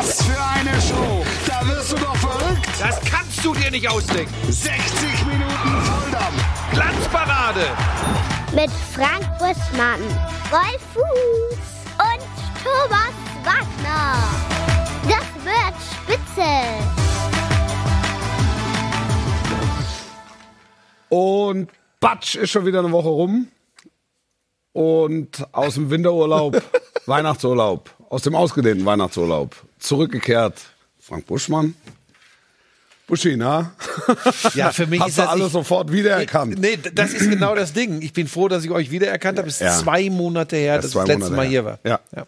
Was für eine Show! Da wirst du doch verrückt! Das kannst du dir nicht ausdenken. 60 Minuten Volldampf! Glanzparade. Mit Frank Buschmann, Wolf Fuß und Thomas Wagner. Das wird spitze. Und Batsch ist schon wieder eine Woche rum. Und aus dem Winterurlaub, Weihnachtsurlaub, aus dem ausgedehnten Weihnachtsurlaub, zurückgekehrt. Frank Buschmann. Buschi, na? Ja, für mich Hast ist du das alle ich- sofort wiedererkannt? Nee, das ist genau das Ding. Ich bin froh, dass ich euch wiedererkannt habe. Es ist Ja. zwei Monate her, Das dass ich das letzte Mal her. hier war. Ja. ja.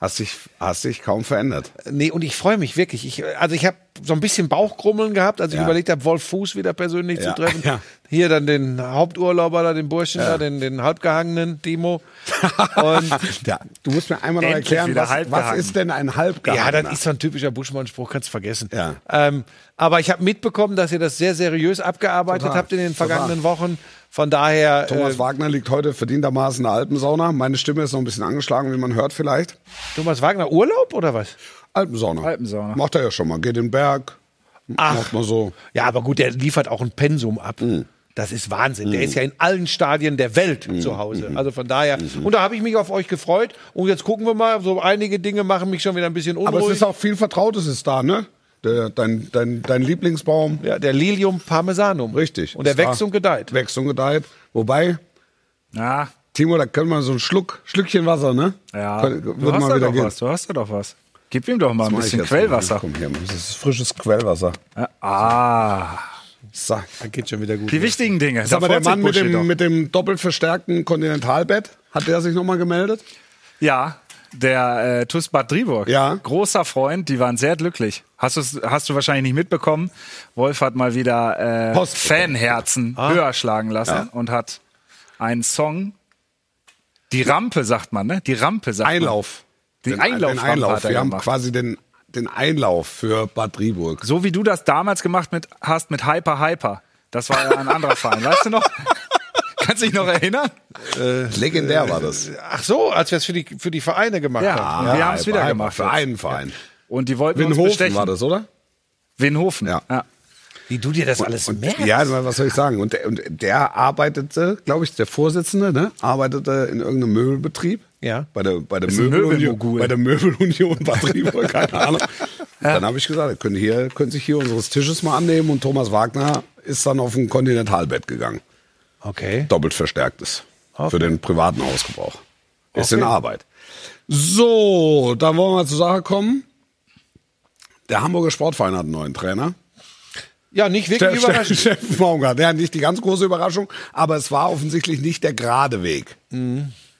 Hast dich, hast dich kaum verändert. Nee, und ich freue mich wirklich. Ich, also ich habe so ein bisschen Bauchkrummeln gehabt, als ich Ja. überlegt habe, Wolf Fuß wieder persönlich Ja, zu treffen. ja. Hier dann den Haupturlauber da, den Burschen da, den, den halbgehangenen Timo. Und Ja, du musst mir einmal noch erklären, was, was ist denn ein Halbgehangener? ja, das ist so ein typischer Buschmann-Spruch, kannst du vergessen. Ja. Ähm, aber ich habe mitbekommen, dass ihr das sehr seriös abgearbeitet Total. habt in den Total. vergangenen Wochen. Von daher, Thomas äh, Wagner liegt heute verdientermaßen in der Alpensauna. Meine Stimme ist noch ein bisschen angeschlagen, wie man hört vielleicht. Thomas Wagner Urlaub oder was? Alpensauna. Alpensauna. Macht er ja schon mal. Geht in den Berg. Ach. Macht mal so. Ja, aber gut, der liefert auch ein Pensum ab. Mhm. Das ist Wahnsinn. Der ist ja in allen Stadien der Welt Mhm. zu Hause. Also von daher. Und da habe ich mich auf euch gefreut. Und jetzt gucken wir mal. So einige Dinge machen mich schon wieder ein bisschen unruhig. Aber es ist auch viel Vertrautes ist da, ne? Der, dein, dein, dein Lieblingsbaum. ja, der Lilium parmesanum. Richtig. Und der wächst und gedeiht. Wächst und gedeiht. Wobei, Na, Timo, da können wir so ein Schluck, Schlückchen Wasser, ne? ja. Könnte- Du hast mal da wieder doch gehen. was. Du hast da doch was. Gib ihm doch mal ein Mach ich bisschen jetzt mal. Quellwasser. Komm her, das ist frisches Quellwasser. Ja, Ah, So. Da geht schon wieder gut. die wichtigen Dinge. Sag mal, der Mann mit dem, mit dem doppelt verstärkten Kontinentalbett, hat der sich nochmal gemeldet? Ja, der äh, TuS Bad Driburg. Ja. Großer Freund, die waren sehr glücklich. Hast, hast du wahrscheinlich nicht mitbekommen. Wolf hat mal wieder äh. Fanherzen höher schlagen lassen und hat einen Song, die Rampe sagt man, ne? Die Rampe sagt Einlauf. Den Den- Einlauf den Einlauf. Wir haben gemacht. quasi den, den Einlauf für Bad Driburg. So wie du das damals gemacht mit, hast mit Hyper Hyper. Das war ja ein anderer Verein, weißt du noch? Kannst du dich noch erinnern? Legendär war das. Ach so, als wir es für die, für die Vereine gemacht Ja. haben. wir haben es wieder Verein- gemacht Für einen Verein. Und die wollten uns Winhofen bestechen. war das, oder? Winhofen. Ja. ja. Wie du dir das alles merkst. Ja, was soll ich sagen? Und der, und der arbeitete, glaube ich, der Vorsitzende, ne, arbeitete in irgendeinem Möbelbetrieb. Ja. Bei der, bei der, Möbelunion, Möbelmogul. bei der Möbelunion Driburg, keine Ahnung. Dann habe ich gesagt, ihr könnt, hier, könnt sich hier unseres Tisches mal annehmen und Thomas Wagner ist dann auf ein Kontinentalbett gegangen. Okay. Doppelt verstärktes. Okay. Für den privaten Hausgebrauch. Ist in Arbeit. So, dann wollen wir zur Sache kommen. Der Hamburger Sportverein hat einen neuen Trainer. Ja, nicht wirklich Steffen überraschend. Steffen Baumgart. Ja, nicht die ganz große Überraschung, aber es war offensichtlich nicht der gerade Weg.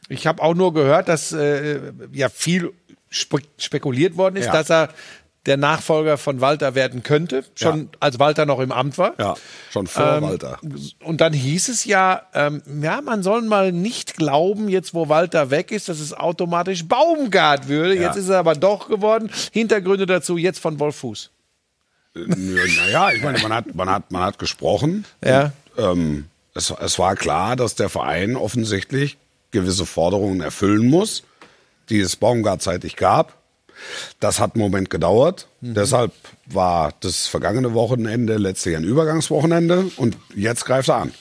Ich habe auch nur gehört, dass äh, ja viel spe spekuliert worden ist, Ja. dass er der Nachfolger von Walter werden könnte, schon Ja. als Walter noch im Amt war. Ja, schon vor Ähm, Walter. Und dann hieß es ja, ähm, ja, man soll mal nicht glauben, jetzt wo Walter weg ist, dass es automatisch Baumgart würde. Ja. Jetzt ist er aber doch geworden. Hintergründe dazu jetzt von Wolf Fuß. Naja, ich meine, man hat, man hat, man hat gesprochen. Ja. Ähm, es, es war klar, dass der Verein offensichtlich gewisse Forderungen erfüllen muss, die es Baumgart-zeitig gab. Das hat einen Moment gedauert. Deshalb war das vergangene Wochenende letztlich ein Übergangswochenende und jetzt greift er an.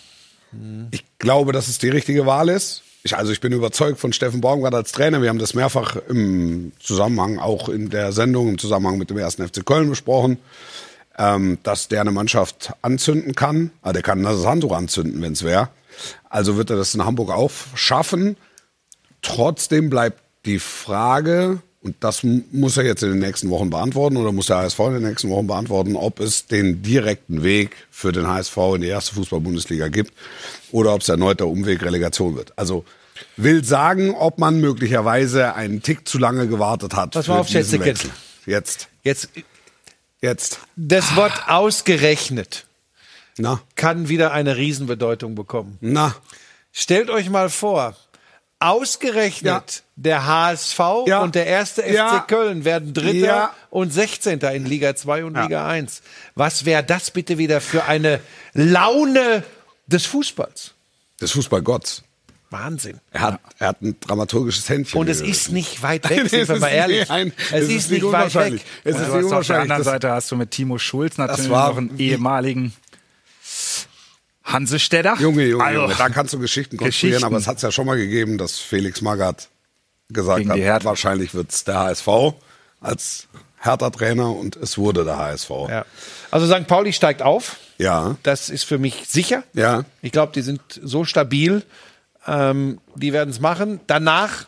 Ich glaube, dass es die richtige Wahl ist. Ich, also ich bin überzeugt von Steffen Baumgart als Trainer. Wir haben das mehrfach im Zusammenhang, auch in der Sendung, im Zusammenhang mit dem ersten FC Köln besprochen, ähm, dass der eine Mannschaft anzünden kann. Ah, der kann das Handtuch anzünden, wenn es wäre. Also wird er das in Hamburg auch schaffen. Trotzdem bleibt die Frage, und das mu- muss er jetzt in den nächsten Wochen beantworten oder muss der HSV in den nächsten Wochen beantworten, ob es den direkten Weg für den HSV in die erste Fußball-Bundesliga gibt oder ob es erneut der Umweg Relegation wird. Also will sagen, ob man möglicherweise einen Tick zu lange gewartet hat. Pass mal auf. Wechsel. Jetzt, Jetzt jetzt. das Wort ausgerechnet Na, kann wieder eine Riesenbedeutung bekommen. na. Stellt euch mal vor, ausgerechnet Ja. Der HSV Ja. und der erste FC Ja. Köln werden Dritter Ja. und 16. in Liga 2 und Ja. Liga 1. Was wäre das bitte wieder für eine Laune des Fußballs? Des Fußballgotts. Wahnsinn. Er hat, er hat ein dramaturgisches Händchen. Und es ist nicht weit weg, Es sind wir ist mal ehrlich. nicht ein- es, ist, nicht weit weg. Es ist nicht auf der anderen Seite hast du mit Timo Schulz natürlich war noch einen ehemaligen Hansestädter. Junge, Junge, Also, Junge, da kannst du Geschichten konstruieren, Geschichten. aber es hat es ja schon mal gegeben, dass Felix Magath gesagt hat, wahrscheinlich wird es der HSV als Hertha-Trainer und es wurde der HSV. Ja. Also St. Pauli steigt auf. Ja. Das ist für mich sicher. Ja. Ich glaube, die sind so stabil. Ähm, die werden es machen. Danach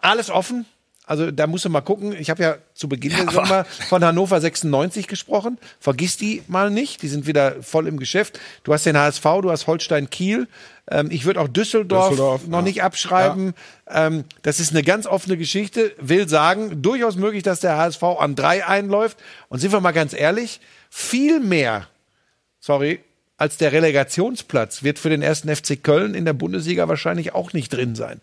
alles offen. Also da musst du mal gucken. Ich habe ja zu Beginn der Saison mal von Hannover 96 gesprochen. Vergiss die mal nicht. Die sind wieder voll im Geschäft. Du hast den HSV, du hast Holstein Kiel. Ähm, ich würde auch Düsseldorf, Düsseldorf, noch ja. nicht abschreiben. Ähm, das ist eine ganz offene Geschichte. Will sagen, durchaus möglich, dass der HSV an drei einläuft. Und sind wir mal ganz ehrlich, viel mehr sorry, als der Relegationsplatz wird für den ersten FC Köln in der Bundesliga wahrscheinlich auch nicht drin sein.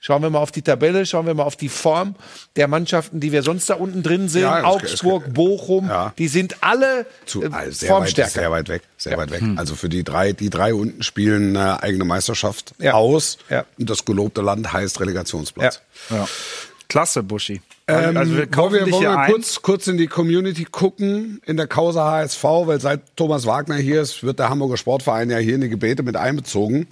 Schauen wir mal auf die Tabelle, schauen wir mal auf die Form der Mannschaften, die wir sonst da unten drin sehen. Ja, Augsburg, es- Bochum, Ja. die sind alle Zu, äh, also sehr, weit, formstärker. sehr weit weg, sehr weit weg. Also für die drei, die drei unten spielen eine eigene Meisterschaft Ja. aus. Ja. Und das gelobte Land heißt Relegationsplatz. Ja. Klasse, Buschi. Ähm, also wir kaufen wollen wir, wollen wir kurz, kurz in die Community gucken, in der Causa HSV, weil seit Thomas Wagner hier ist, wird der Hamburger Sportverein ja hier in die Gebete mit einbezogen.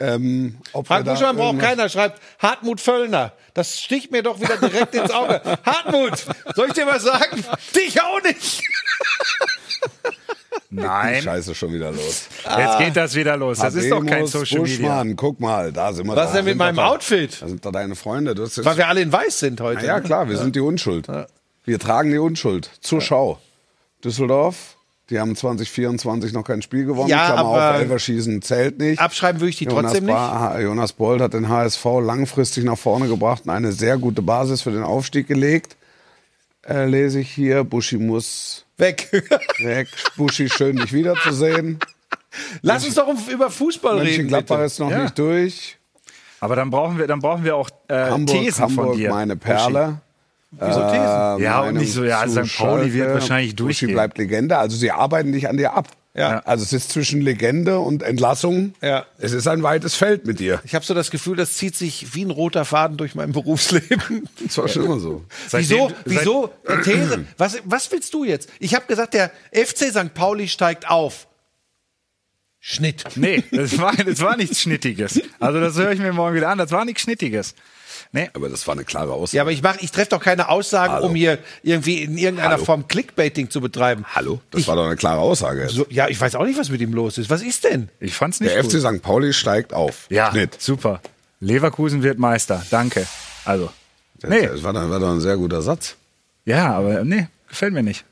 Ähm, ob Frank Buschmann braucht keiner, schreibt Hartmut Völlner. Das sticht mir doch wieder direkt ins Auge. Hartmut, soll ich dir was sagen? Dich auch nicht. Nein, Scheiße schon wieder los. jetzt geht das wieder los. Das ist doch kein Habemus, Social Media. Buschmann, guck mal, da sind wir. Was da denn mit meinem da, Outfit? Da sind da deine Freunde. Du hast jetzt, Weil wir alle in weiß sind heute. Na ja, klar, wir sind die Unschuld. Wir tragen die Unschuld. Zur Schau. Düsseldorf, die haben 2024 noch kein Spiel gewonnen. Ja, Klammer aber- auf, Elverschießen zählt nicht. Abschreiben würde ich die Jonas, trotzdem nicht. Ba Jonas Bold hat den HSV langfristig nach vorne gebracht und eine sehr gute Basis für den Aufstieg gelegt. Äh, lese ich hier, Buschi muss Weg. weg. Buschi, schön dich wiederzusehen. Lass uns doch über Fußball reden. Mönchengladbach Bitte. ist noch Ja. nicht durch. Aber dann brauchen wir, dann brauchen wir auch äh, Hamburg, Thesen Hamburg, von dir. meine Perle. Wieso Thesen? Äh, Ja, und nicht so, ja, St. Pauli wird wahrscheinlich durchgehen. bleibt Legende. Also sie arbeiten dich an dir ab. Ja. Also es ist zwischen Legende und Entlassung. Ja. Es ist ein weites Feld mit dir. Ich habe so das Gefühl, das zieht sich wie ein roter Faden durch mein Berufsleben. Das war schon immer so. wieso? Seitdem- Wieso? Äh, These. Was, was willst du jetzt? Ich habe gesagt, der FC St. Pauli steigt auf. Schnitt. Nee, das war, das war nichts Schnittiges. Also das höre ich mir morgen wieder an. Das war nichts Schnittiges. Nee. Aber das war eine klare Aussage. Ja, aber ich mach, ich treffe doch keine Aussagen, Hallo. um hier irgendwie in irgendeiner Hallo. Form Clickbaiting zu betreiben. Hallo? Das Ich- war doch eine klare Aussage. So, ja, ich weiß auch nicht, was mit ihm los ist. Was ist denn? Ich fand's nicht der gut. FC St. Pauli steigt auf. Ja, Schnitt. super. Leverkusen wird Meister. Danke. Also. Nee. Das war doch, war doch ein sehr guter Satz. Ja, aber nee, gefällt mir nicht.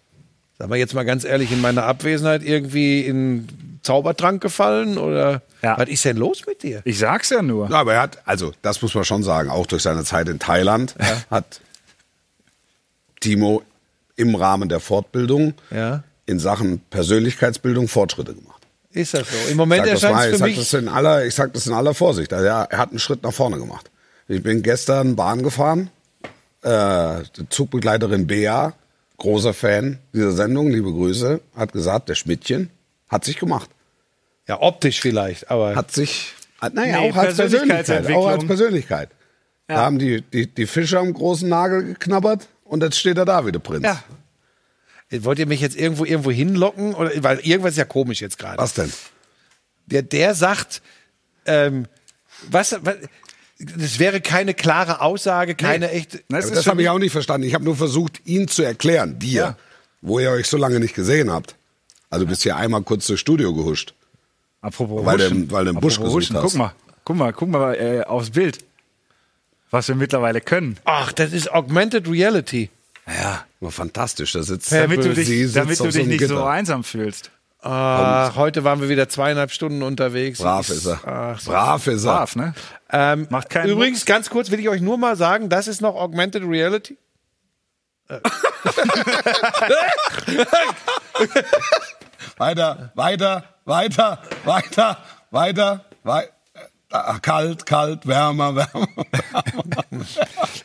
Sag mal jetzt mal ganz ehrlich, in meiner Abwesenheit irgendwie in Zaubertrank gefallen oder Ja. was ist denn los mit dir? Ich sag's ja nur. Ja, aber er hat, also das muss man schon sagen, auch durch seine Zeit in Thailand hat Timo im Rahmen der Fortbildung Ja. in Sachen Persönlichkeitsbildung Fortschritte gemacht. Ist das so? Im Moment erscheint es ich für sag mich. das in aller, ich sag das in aller Vorsicht. Also, ja, er hat einen Schritt nach vorne gemacht. Ich bin gestern Bahn gefahren. Äh, die Zugbegleiterin Bea, großer Fan dieser Sendung, liebe Grüße, hat gesagt, der Schmidtchen hat sich gemacht. Ja, optisch vielleicht, aber Hat sich, naja, Nee, auch als Persönlichkeit. Auch als Persönlichkeit. Da haben die, die, die Fische am großen Nagel geknabbert und jetzt steht er da wie der Prinz. ja. Wollt ihr mich jetzt irgendwo irgendwo hinlocken? Oder, weil irgendwas ist ja komisch jetzt gerade. Was denn? Der, der sagt, ähm, was, was, das wäre keine klare Aussage, keine echte. Na, es Aber ist das habe ich auch nicht verstanden. Ich habe nur versucht, ihn zu erklären, dir, Ja. wo ihr euch so lange nicht gesehen habt. Also du bist hier einmal kurz durchs Studio gehuscht. Apropos Weil Huschen. im- weil du im Busch gesucht Huschen. hast. Guck mal, guck mal, guck mal äh, aufs Bild. Was wir mittlerweile können. Ach, das ist Augmented Reality. Ja. War fantastisch. Da sitzt Damit du Sie dich, sitzt damit du so dich einem nicht so Gitter. einsam fühlst. Ah, heute waren wir wieder zweieinhalb Stunden unterwegs. Brav ist er. Ach, so. Brav ist er. Brav, ne? Ähm, Macht keinen Übrigens, ganz kurz will ich euch nur mal sagen, das ist noch Augmented Reality. Weiter, weiter, weiter, weiter, weiter, weiter. Kalt, kalt, wärmer, wärmer.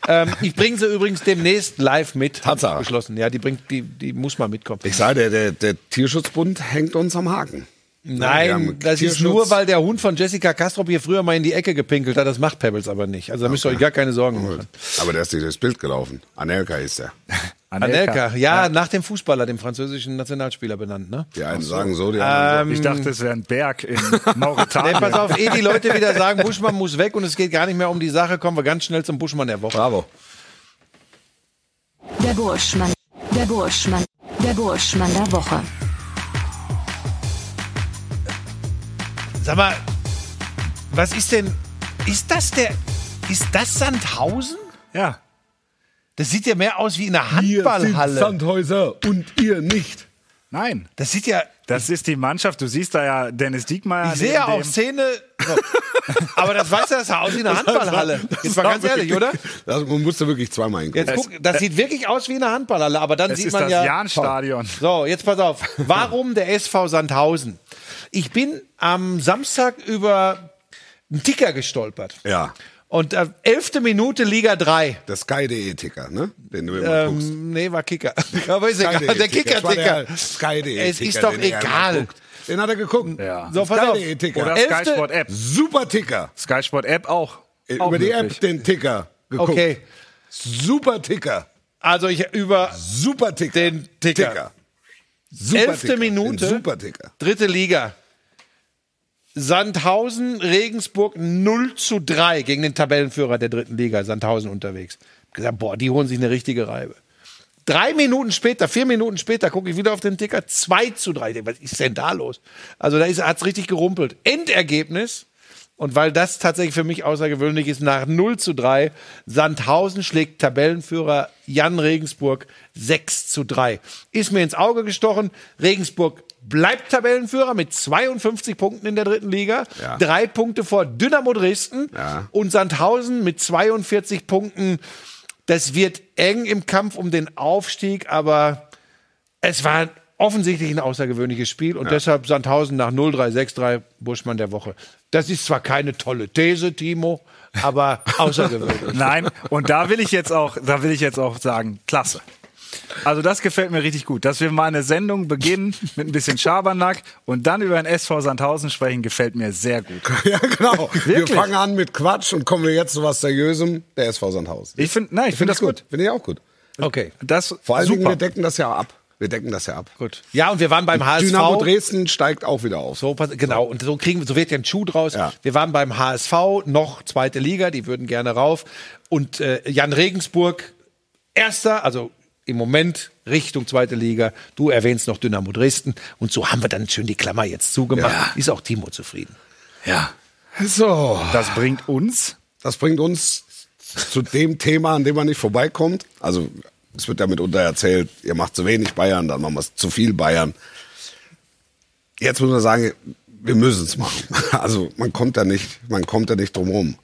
Ähm, ich bringe sie übrigens demnächst live mit. Tatsache. Beschlossen. Ja, die bringt, die, die muss mal mitkommen. Ich sage, der, der, der Tierschutzbund hängt uns am Haken. Nein, das ist Tierschutz. nur, weil der Hund von Jessica Kastrop hier früher mal in die Ecke gepinkelt hat. Das macht Pebbles aber nicht. Also da müsst ihr euch gar keine Sorgen machen. Aber der ist nicht durchs Bild gelaufen. Anelka ist der. Anelka, ja, nach dem Fußballer, dem französischen Nationalspieler benannt, ne? Die einen sagen so, die anderen Ich dachte, es wäre ein Berg in Nee, Mauretanien. pass auf, ehe die Leute wieder sagen, Buschmann muss weg und es geht gar nicht mehr um die Sache, kommen wir ganz schnell zum Buschmann der so. Woche. Bravo. Der Burschmann. Der Burschmann. Der Burschmann der Woche. Sag mal, was ist denn, ist das der, ist das Sandhausen? ja. Das sieht ja mehr aus wie in einer Handballhalle. Sandhäuser und ihr nicht. Nein. Das sieht ja, Das ist die Mannschaft. Du siehst da ja Dennis Diekmeyer. ich sehe ja auch. Szene, aber das weiß ja, das sah aus wie eine Handballhalle. Jetzt mal ganz ehrlich, oder? Das, man musste wirklich zweimal hingucken. Jetzt guck, das sieht wirklich aus wie eine Handballhalle, aber dann Es sieht ist man das ja. Jahnstadion. So, jetzt pass auf. Warum der SV Sandhausen? Ich bin am Samstag über einen Ticker gestolpert. Ja. Und äh, elfte Minute Liga 3. Der Sky.de-Ticker, ne? Den du immer guckst. Ähm, nee, war Kicker. Aber ist egal. Der Ticker. Das Kicker-Ticker. der Sky.de Es Ticker, ist doch egal. Den hat er geguckt. Ja. So, pass auf. Ticker. Oder Elfte- Sky Sport App. Super Ticker. Sky Sport App auch. auch Über die möglich. App den Ticker geguckt. Okay. Super Ticker. Also ich über Super Ticker. Den Ticker. Super Elfte Ticker. Minute. Den Super Ticker. dritte Liga. Sandhausen, Regensburg 0 zu 3 gegen den Tabellenführer der dritten Liga, Sandhausen unterwegs. Hab Gesagt, boah, die holen sich eine richtige Reibe. Drei Minuten später, vier Minuten später, gucke ich wieder auf den Ticker, 2 zu 3. Ich denk, Was ist denn da los? Also da hat es richtig gerumpelt. Endergebnis, und weil das tatsächlich für mich außergewöhnlich ist, nach 0 zu 3, Sandhausen schlägt Tabellenführer Jan Regensburg 6 zu 3. Ist mir ins Auge gestochen. Regensburg bleibt Tabellenführer mit 52 Punkten in der dritten Liga. Ja. Drei Punkte vor Dynamo Dresden. Ja. Und Sandhausen mit 42 Punkten. Das wird eng im Kampf um den Aufstieg, aber es war offensichtlich ein außergewöhnliches Spiel und deshalb Sandhausen nach 0-3-6-3 Buschmann der Woche. Das ist zwar keine tolle These, Timo, aber außergewöhnlich. Nein, und da will ich jetzt auch, da will ich jetzt auch sagen, klasse. Also das gefällt mir richtig gut, dass wir mal eine Sendung beginnen mit ein bisschen Schabernack und dann über den SV Sandhausen sprechen, gefällt mir sehr gut. Ja, genau. Wir Wirklich? fangen an mit Quatsch und kommen wir jetzt zu was Seriösem. Der SV Sandhausen. Ich finde, nein, ich finde das gut. Finde ich auch gut. Okay, Das Vor allen Dingen, super. wir decken das ja ab. Wir decken das ja ab. gut. Ja, und wir waren beim HSV. Dynamo Dresden steigt auch wieder auf. So, genau, und so kriegen, so wird ja ein Schuh draus. Ja. Wir waren beim HSV, noch zweite Liga, die würden gerne rauf. Und äh, Jan Regensburg, erster, also im Moment Richtung zweite Liga. Du erwähnst noch Dynamo Dresden. Und so haben wir dann schön die Klammer jetzt zugemacht. Ja. Ist auch Timo zufrieden. Ja, So. das bringt uns. Das bringt uns zu dem Thema, an dem man nicht vorbeikommt. Also, es wird ja mitunter erzählt, ihr macht zu wenig Bayern, dann machen wir es zu viel Bayern. Jetzt muss man sagen, wir müssen es machen. Also, man kommt da nicht, man kommt da nicht drum rum.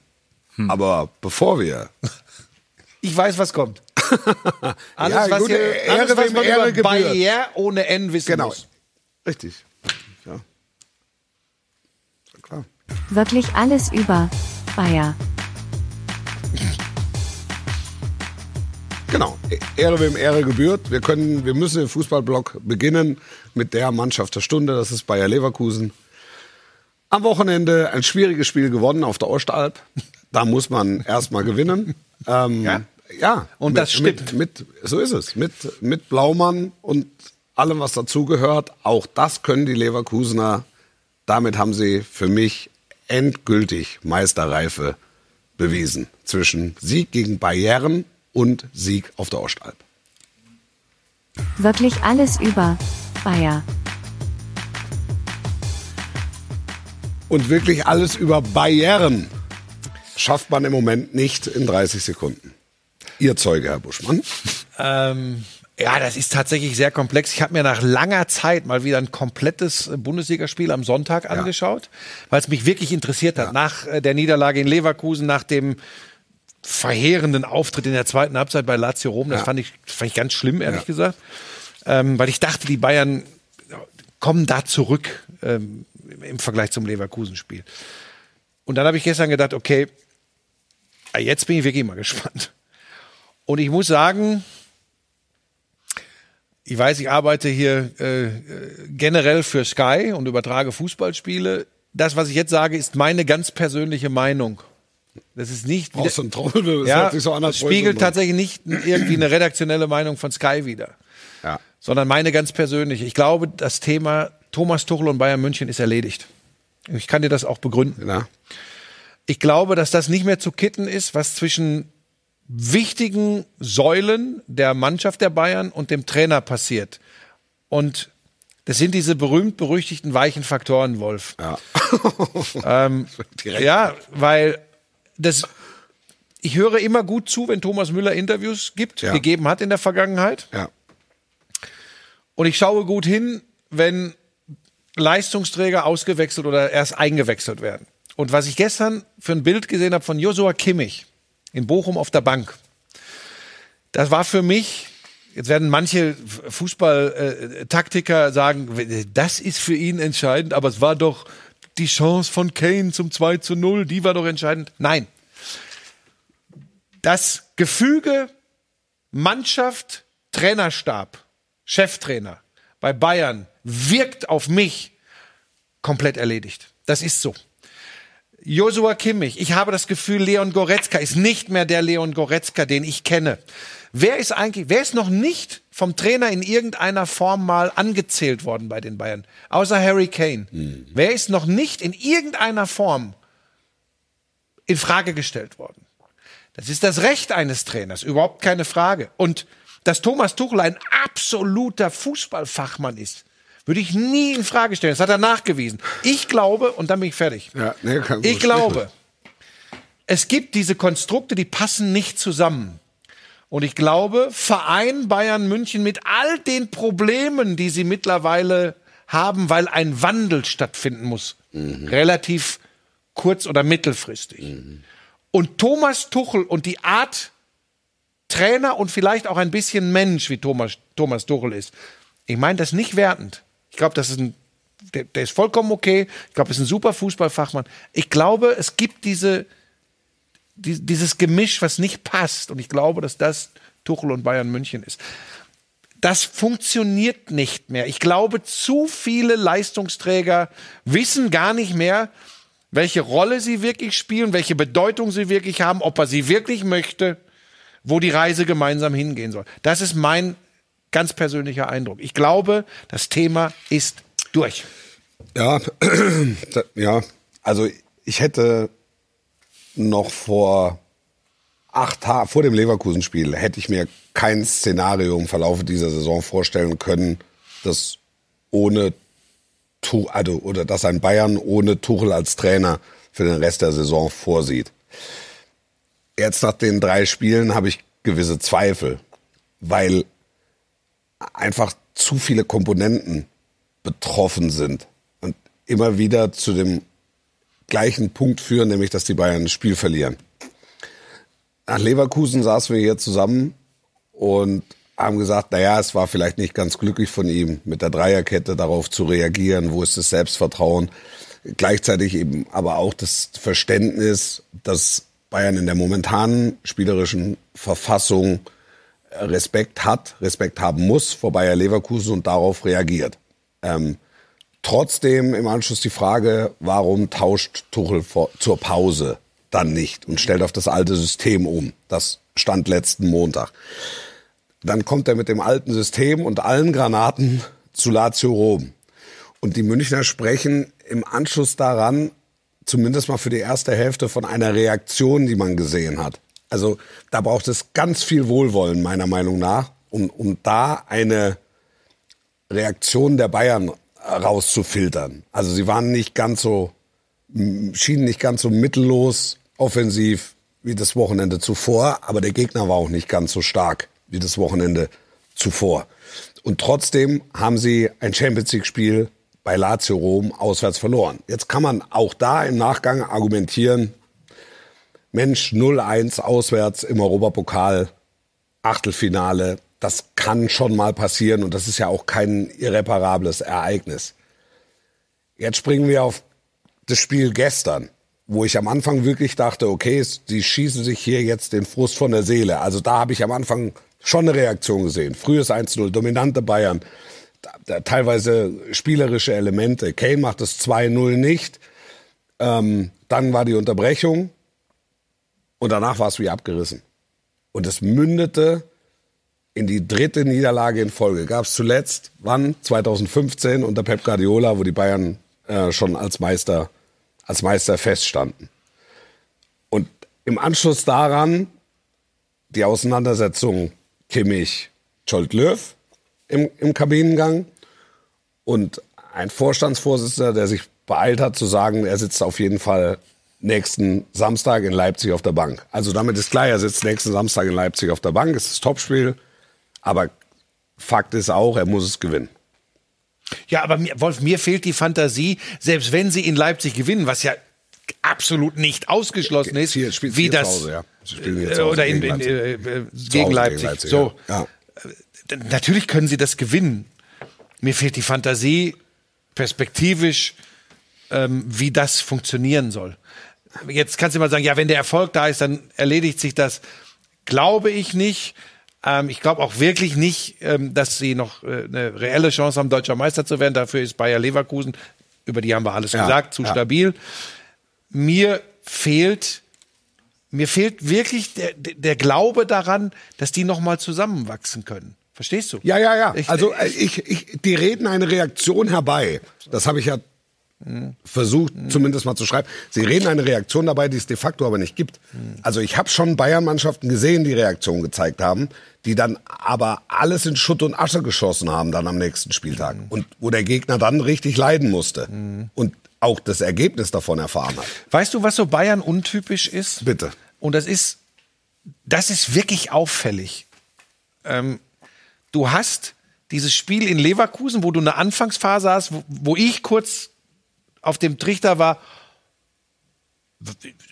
Aber bevor wir Ich weiß, was kommt. Alles, Ja, was, gut, hier, Ehre, alles, was man Ehre über. Barriere ohne N wissen Genau. muss. Richtig. Ja. Klar. Wirklich alles über Bayer. Genau. Ehre wem Ehre gebührt. Wir können, wir müssen den Fußballblock beginnen mit der Mannschaft der Stunde. Das ist Bayer Leverkusen. Am Wochenende ein schwieriges Spiel gewonnen auf der Ostalb. Da muss man erstmal gewinnen. Ähm, Ja? Ja. Und mit, das stimmt. Mit, mit, so ist es. Mit, mit Blaumann und allem, was dazugehört. Auch das können die Leverkusener. Damit haben sie für mich endgültig Meisterreife bewiesen. Zwischen Sieg gegen Bayern und Sieg auf der Ostalb. Wirklich alles über Bayer. Und wirklich alles über Bayern schafft man im Moment nicht in 30 Sekunden. Ihr Zeuge, Herr Buschmann. Ähm, ja, das ist tatsächlich sehr komplex. Ich habe mir nach langer Zeit mal wieder ein komplettes Bundesligaspiel am Sonntag angeschaut, weil es mich wirklich interessiert hat. Nach äh, der Niederlage in Leverkusen, nach dem verheerenden Auftritt in der zweiten Halbzeit bei Lazio Rom, das fand, ich, fand ich ganz schlimm, ehrlich Ja. gesagt. Ähm, weil ich dachte, die Bayern kommen da zurück ähm, im Vergleich zum Leverkusen-Spiel. Und dann habe ich gestern gedacht, okay, ah, jetzt bin ich wirklich mal gespannt. Und ich muss sagen, ich weiß, ich arbeite hier äh, äh, generell für Sky und übertrage Fußballspiele. Das, was ich jetzt sage, ist meine ganz persönliche Meinung. Das ist nicht Brauchst du einen Trommelwirbel? Das ja, hört sich so das spiegelt tatsächlich nicht irgendwie eine redaktionelle Meinung von Sky wieder, Ja. sondern meine ganz persönliche. Ich glaube, das Thema Thomas Tuchel und Bayern München ist erledigt. Ich kann dir das auch begründen. Na? Ich glaube, dass das nicht mehr zu kitten ist, was zwischen wichtigen Säulen der Mannschaft der Bayern und dem Trainer passiert. Und das sind diese berühmt-berüchtigten weichen Faktoren, Wolf. Ja. Ähm, ja, weil das, ich höre immer gut zu, wenn Thomas Müller Interviews gibt, Ja. gegeben hat in der Vergangenheit. ja. Und ich schaue gut hin, wenn Leistungsträger ausgewechselt oder erst eingewechselt werden. Und was ich gestern für ein Bild gesehen habe von Josua Kimmich in Bochum auf der Bank, das war für mich, jetzt werden manche Fußball-Taktiker sagen, das ist für ihn entscheidend, aber es war doch die Chance von Kane zum 2 zu 0, die war doch entscheidend. Nein. Das Gefüge Mannschaft, Trainerstab, Cheftrainer bei Bayern wirkt auf mich komplett erledigt. Das ist so. Josua Kimmich, ich habe das Gefühl, Leon Goretzka ist nicht mehr der Leon Goretzka, den ich kenne. Wer ist eigentlich, wer ist noch nicht vom Trainer in irgendeiner Form mal angezählt worden bei den Bayern? Außer Harry Kane. Wer ist noch nicht in irgendeiner Form in Frage gestellt worden? Das ist das Recht eines Trainers, überhaupt keine Frage. Und dass Thomas Tuchel ein absoluter Fußballfachmann ist, würde ich nie in Frage stellen. Das hat er nachgewiesen. Ich glaube, und dann bin ich fertig. Ja, nee, kein ich glaube, es gibt diese Konstrukte, die passen nicht zusammen. Und ich glaube, Verein Bayern München mit all den Problemen, die sie mittlerweile haben, weil ein Wandel stattfinden muss, relativ kurz- oder mittelfristig. Und Thomas Tuchel und die Art Trainer und vielleicht auch ein bisschen Mensch, wie Thomas, Thomas Tuchel ist. Ich meine das nicht wertend. Ich glaube, das ist ein, der, der ist vollkommen okay. Ich glaube, ist ein super Fußballfachmann. Ich glaube, es gibt diese, die, dieses Gemisch, was nicht passt. Und ich glaube, dass das Tuchel und Bayern München ist. Das funktioniert nicht mehr. Ich glaube, zu viele Leistungsträger wissen gar nicht mehr, welche Rolle sie wirklich spielen, welche Bedeutung sie wirklich haben, ob er sie wirklich möchte, wo die Reise gemeinsam hingehen soll. Das ist mein ganz persönlicher Eindruck. Ich glaube, das Thema ist durch. Ja, ja, also ich hätte noch vor acht Tagen, vor dem Leverkusen-Spiel, hätte ich mir kein Szenario im Verlauf dieser Saison vorstellen können, das ohne Tu- also, oder dass ein Bayern ohne Tuchel als Trainer für den Rest der Saison vorsieht. Jetzt nach den drei Spielen habe ich gewisse Zweifel, weil einfach zu viele Komponenten betroffen sind und immer wieder zu dem gleichen Punkt führen, nämlich dass die Bayern das Spiel verlieren. Nach Leverkusen saßen wir hier zusammen und haben gesagt, naja, es war vielleicht nicht ganz glücklich von ihm, mit der Dreierkette darauf zu reagieren, wo ist das Selbstvertrauen, gleichzeitig eben aber auch das Verständnis, dass Bayern in der momentanen spielerischen Verfassung Respekt hat, Respekt haben muss vor Bayer Leverkusen und darauf reagiert. Ähm, trotzdem im Anschluss die Frage, warum tauscht Tuchel vor, zur Pause dann nicht und stellt auf das alte System um? Das stand letzten Montag. Dann kommt er mit dem alten System und allen Granaten zu Lazio Rom. Und die Münchner sprechen im Anschluss daran, zumindest mal für die erste Hälfte, von einer Reaktion, die man gesehen hat. Also da braucht es ganz viel Wohlwollen, meiner Meinung nach, um, um da eine Reaktion der Bayern rauszufiltern. Also sie waren nicht ganz so, schienen nicht ganz so mittellos offensiv wie das Wochenende zuvor, aber der Gegner war auch nicht ganz so stark wie das Wochenende zuvor. Und trotzdem haben sie ein Champions League Spiel bei Lazio Rom auswärts verloren. Jetzt kann man auch da im Nachgang argumentieren, Mensch, 0-1 auswärts im Europapokal, Achtelfinale, das kann schon mal passieren und das ist ja auch kein irreparables Ereignis. Jetzt springen wir auf das Spiel gestern, wo ich am Anfang wirklich dachte, okay, die schießen sich hier jetzt den Frust von der Seele. Also da habe ich am Anfang schon eine Reaktion gesehen. Frühes 1-0, dominante Bayern, teilweise spielerische Elemente. Kane macht das 2-0 nicht. Ähm, dann war die Unterbrechung und danach war es wie abgerissen. Und es mündete in die dritte Niederlage in Folge. Gab es zuletzt, wann? 2015 unter Pep Guardiola, wo die Bayern äh, schon als Meister, als Meister feststanden. Und im Anschluss daran die Auseinandersetzung Kimmich, Scholt Löw im, im Kabinengang und ein Vorstandsvorsitzender, der sich beeilt hat zu sagen, er sitzt auf jeden Fall nächsten Samstag in Leipzig auf der Bank. Also damit ist klar, er sitzt nächsten Samstag in Leipzig auf der Bank. Es ist das Topspiel. Aber Fakt ist auch, er muss es gewinnen. Ja, aber mir, Wolf, mir fehlt die Fantasie, selbst wenn sie in Leipzig gewinnen, was ja absolut nicht ausgeschlossen ist, Hier wie hier das Hause, ja. Sie spielen hier äh, oder in, gegen in, Leipzig. äh, äh, gegen Leipzig. Leipzig, so, ja. D- natürlich können sie das gewinnen. Mir fehlt die Fantasie, perspektivisch, ähm, wie das funktionieren soll. Jetzt kannst du mal sagen, ja, wenn der Erfolg da ist, dann erledigt sich das. Glaube ich nicht. Ähm, ich glaube auch wirklich nicht, ähm, dass sie noch äh, eine reelle Chance haben, deutscher Meister zu werden. Dafür ist Bayer Leverkusen, über die haben wir alles Ja, gesagt, zu ja. stabil. Mir fehlt mir fehlt wirklich der, der Glaube daran, dass die noch mal zusammenwachsen können. Verstehst du? Ja, ja, ja. Ich- also äh, ich, ich, die reden eine Reaktion herbei. Das habe ich ja versucht, zumindest mal zu schreiben. Sie reden eine Reaktion dabei, die es de facto aber nicht gibt. Also ich habe schon Bayern-Mannschaften gesehen, die Reaktion gezeigt haben, die dann aber alles in Schutt und Asche geschossen haben dann am nächsten Spieltag. Und wo der Gegner dann richtig leiden musste. Und auch das Ergebnis davon erfahren hat. Weißt du, was so Bayern untypisch ist? Bitte. Und das ist, das ist wirklich auffällig. Ähm, du hast dieses Spiel in Leverkusen, wo du eine Anfangsphase hast, wo, wo ich kurz auf dem Trichter war,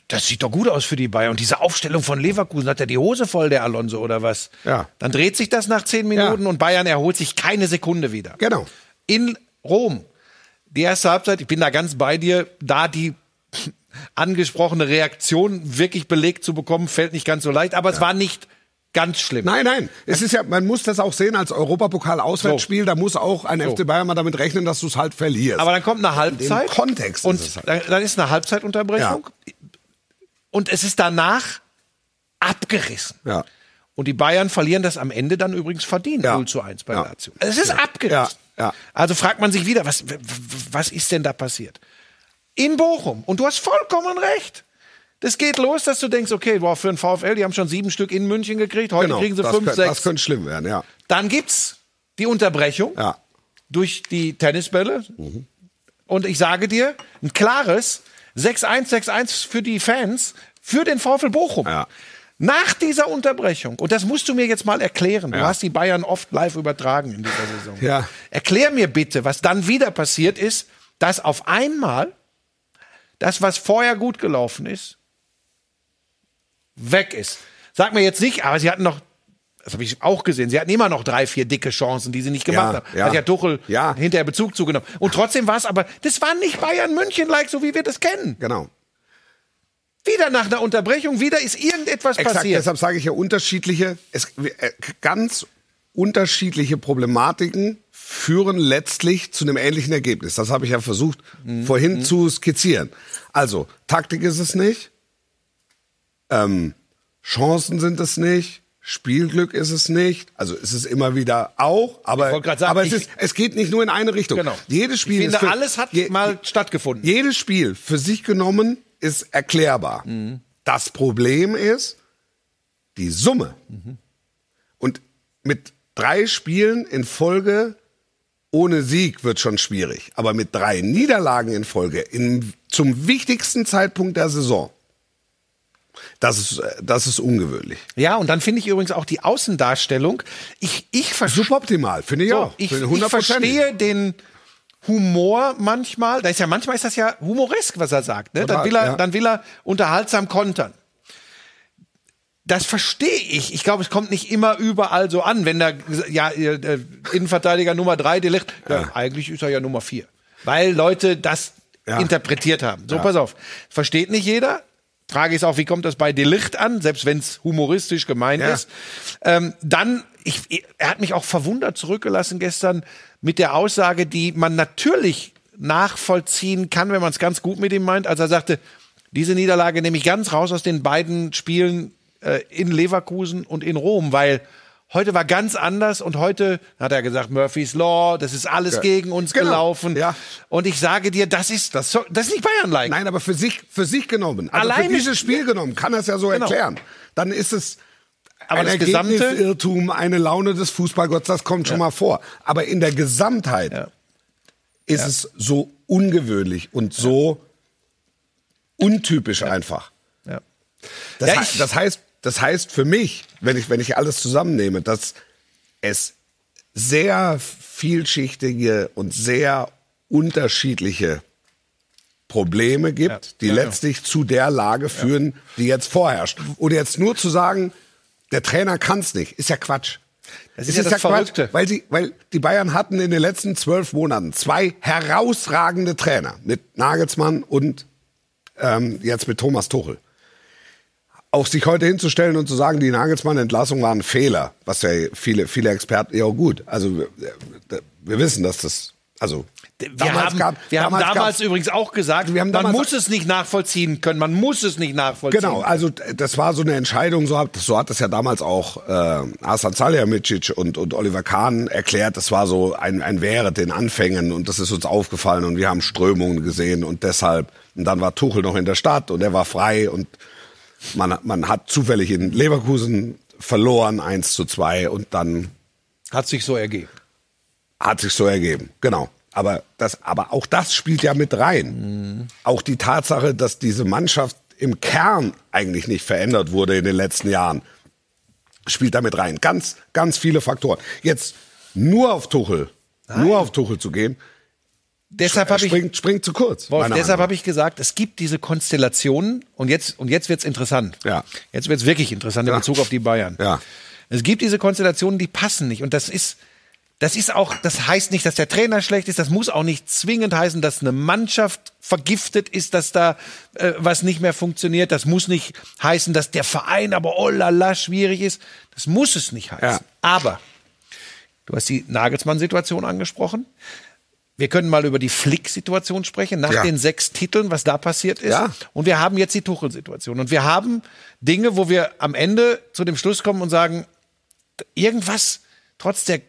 das sieht doch gut aus für die Bayern. Und diese Aufstellung von Leverkusen, hat er die Hose voll, der Alonso, oder was? Ja. Dann dreht sich das nach zehn Minuten Ja. und Bayern erholt sich keine Sekunde wieder. Genau. In Rom, die erste Halbzeit, ich bin da ganz bei dir, da die angesprochene Reaktion wirklich belegt zu bekommen, fällt nicht ganz so leicht, aber es war nicht ganz schlimm. Nein, nein. Es ist ja, man muss das auch sehen als Europapokal-Auswärtsspiel. Da muss auch ein FC Bayern mal damit rechnen, dass du es halt verlierst. Aber dann kommt eine Halbzeit. Kontext Und ist es halt. dann, ist eine Halbzeitunterbrechung. Und es ist danach abgerissen. ja. Und die Bayern verlieren das am Ende dann übrigens verdient, Ja. 0 zu 1 bei Ja. Lazio. Es ist abgerissen. Ja, ja. Also fragt man sich wieder, was, was ist denn da passiert? In Bochum. Und du hast vollkommen recht. Das geht los, dass du denkst, okay, boah, für den VfL, die haben schon sieben Stück in München gekriegt, heute Genau. kriegen sie fünf, könnte, sechs. Das könnte schlimm werden, ja. Dann gibt's die Unterbrechung Ja. durch die Tennisbälle. Und ich sage dir, ein klares 6-1, 6-1 für die Fans, für den VfL Bochum. Ja. Nach dieser Unterbrechung, und das musst du mir jetzt mal erklären, du Ja. hast die Bayern oft live übertragen in dieser Saison. Ja. Erklär mir bitte, was dann wieder passiert ist, dass auf einmal das, was vorher gut gelaufen ist, weg ist. Sag mir jetzt nicht, aber sie hatten noch, das habe ich auch gesehen, sie hatten immer noch drei, vier dicke Chancen, die sie nicht gemacht Ja, haben. ja. Hat ja Tuchel Ja. hinterher Bezug zugenommen. Und trotzdem war es aber, das war nicht Bayern München-like, so wie wir das kennen. Genau. Wieder nach einer Unterbrechung, wieder ist irgendetwas Exakt, passiert. deshalb sage ich ja unterschiedliche, es, äh, ganz unterschiedliche Problematiken führen letztlich zu einem ähnlichen Ergebnis. Das habe ich ja versucht Mhm. vorhin zu skizzieren. Also, Taktik ist es nicht, ähm, Chancen sind es nicht, Spielglück ist es nicht. Also es ist immer wieder auch, aber, sagen, aber es, ist, es geht nicht nur in eine Richtung. Genau. Jedes Spiel ich finde, für, alles hat je- mal stattgefunden. jedes Spiel für sich genommen ist erklärbar. Das Problem ist die Summe. Und mit drei Spielen in Folge ohne Sieg wird schon schwierig. Aber mit drei Niederlagen in Folge in, zum wichtigsten Zeitpunkt der Saison, das ist, äh, das ist ungewöhnlich. Ja, und dann finde ich übrigens auch die Außendarstellung. Ich, ich verstehe. Suboptimal, finde ich So, auch. ich, ich verstehe den Humor manchmal. Da ist ja manchmal ist das ja humoresk, was er sagt. Ne? Dann, will er, ja. dann will er unterhaltsam kontern. Das verstehe ich. Ich glaube, es kommt nicht immer überall so an, wenn der ja, äh, Innenverteidiger Nummer drei, der liegt, ja. eigentlich ist er ja Nummer vier. Weil Leute das Ja. interpretiert haben. So, pass auf. Versteht nicht jeder. Frage ist auch, wie kommt das bei Delicht an, selbst wenn es humoristisch gemeint Ja. ist. Ähm, dann, ich, er hat mich auch verwundert zurückgelassen gestern mit der Aussage, die man natürlich nachvollziehen kann, wenn man es ganz gut mit ihm meint, als er sagte, diese Niederlage nehme ich ganz raus aus den beiden Spielen äh, in Leverkusen und in Rom, weil heute war ganz anders und heute hat er gesagt, Murphy's Law, das ist alles gegen uns Genau. gelaufen. Ja. Und ich sage dir, das ist das, das ist nicht Bayern-like. Nein, aber für sich, für sich genommen. Also Alleine- für dieses Spiel genommen, kann er es ja so Genau. erklären. Dann ist es Aber ein das gesamte- Ergebnisirrtum, eine Laune des Fußballgotts, das kommt schon mal vor. Aber in der Gesamtheit Ja. ist es so ungewöhnlich und so untypisch einfach. Ja. Das, Ja, ich- das heißt, das heißt für mich, wenn ich, wenn ich alles zusammennehme, dass es sehr vielschichtige und sehr unterschiedliche Probleme gibt, Ja, die ja, ja. letztlich zu der Lage führen, die jetzt vorherrscht. Oder jetzt nur zu sagen, der Trainer kann es nicht, ist ja Quatsch. Das Es ist ja das Verrückte. weil, sie, weil die Bayern hatten in den letzten zwölf Monaten zwei herausragende Trainer mit Nagelsmann und ähm, jetzt mit Thomas Tuchel. Auch sich heute hinzustellen und zu sagen, die Nagelsmann-Entlassung war ein Fehler, was ja viele, viele Experten, ja gut, also wir, wissen, dass das, also Wir haben, gab- wir haben damals übrigens auch gesagt, Wir haben man damals- muss es nicht nachvollziehen können, man muss es nicht nachvollziehen. Genau, also das war so eine Entscheidung, so hat, so hat das ja damals auch äh, Hasan Salihamidzic und, und Oliver Kahn erklärt, das war so ein, ein Während den Anfängen und das ist uns aufgefallen und wir haben Strömungen gesehen und deshalb, und dann war Tuchel noch in der Stadt und er war frei und man, man hat zufällig in Leverkusen verloren, 1 zu 2 und dann Hat sich so ergeben. hat sich so ergeben, genau. Aber, das, aber auch das spielt ja mit rein. Auch die Tatsache, dass diese Mannschaft im Kern eigentlich nicht verändert wurde in den letzten Jahren, spielt damit rein. Ganz, ganz viele Faktoren. Jetzt nur auf Tuchel, nur auf Tuchel zu gehen, Deshalb habe ich, springt, springt zu kurz. Wolf, deshalb habe ich gesagt, es gibt diese Konstellationen und jetzt, und jetzt wird's interessant. Ja. Jetzt wird's wirklich interessant in Ja. Bezug auf die Bayern. Ja. Es gibt diese Konstellationen, die passen nicht. Und das ist, das ist auch, das heißt nicht, dass der Trainer schlecht ist. Das muss auch nicht zwingend heißen, dass eine Mannschaft vergiftet ist, dass da äh, was nicht mehr funktioniert. Das muss nicht heißen, dass der Verein aber oh la la schwierig ist. Das muss es nicht heißen. Ja. Aber du hast die Nagelsmann-Situation angesprochen. Wir können mal über die Flick-Situation sprechen, nach Ja. den sechs Titeln, was da passiert ist. Ja. Und wir haben jetzt die Tuchel-Situation. Und wir haben Dinge, wo wir am Ende zu dem Schluss kommen und sagen, irgendwas, trotz der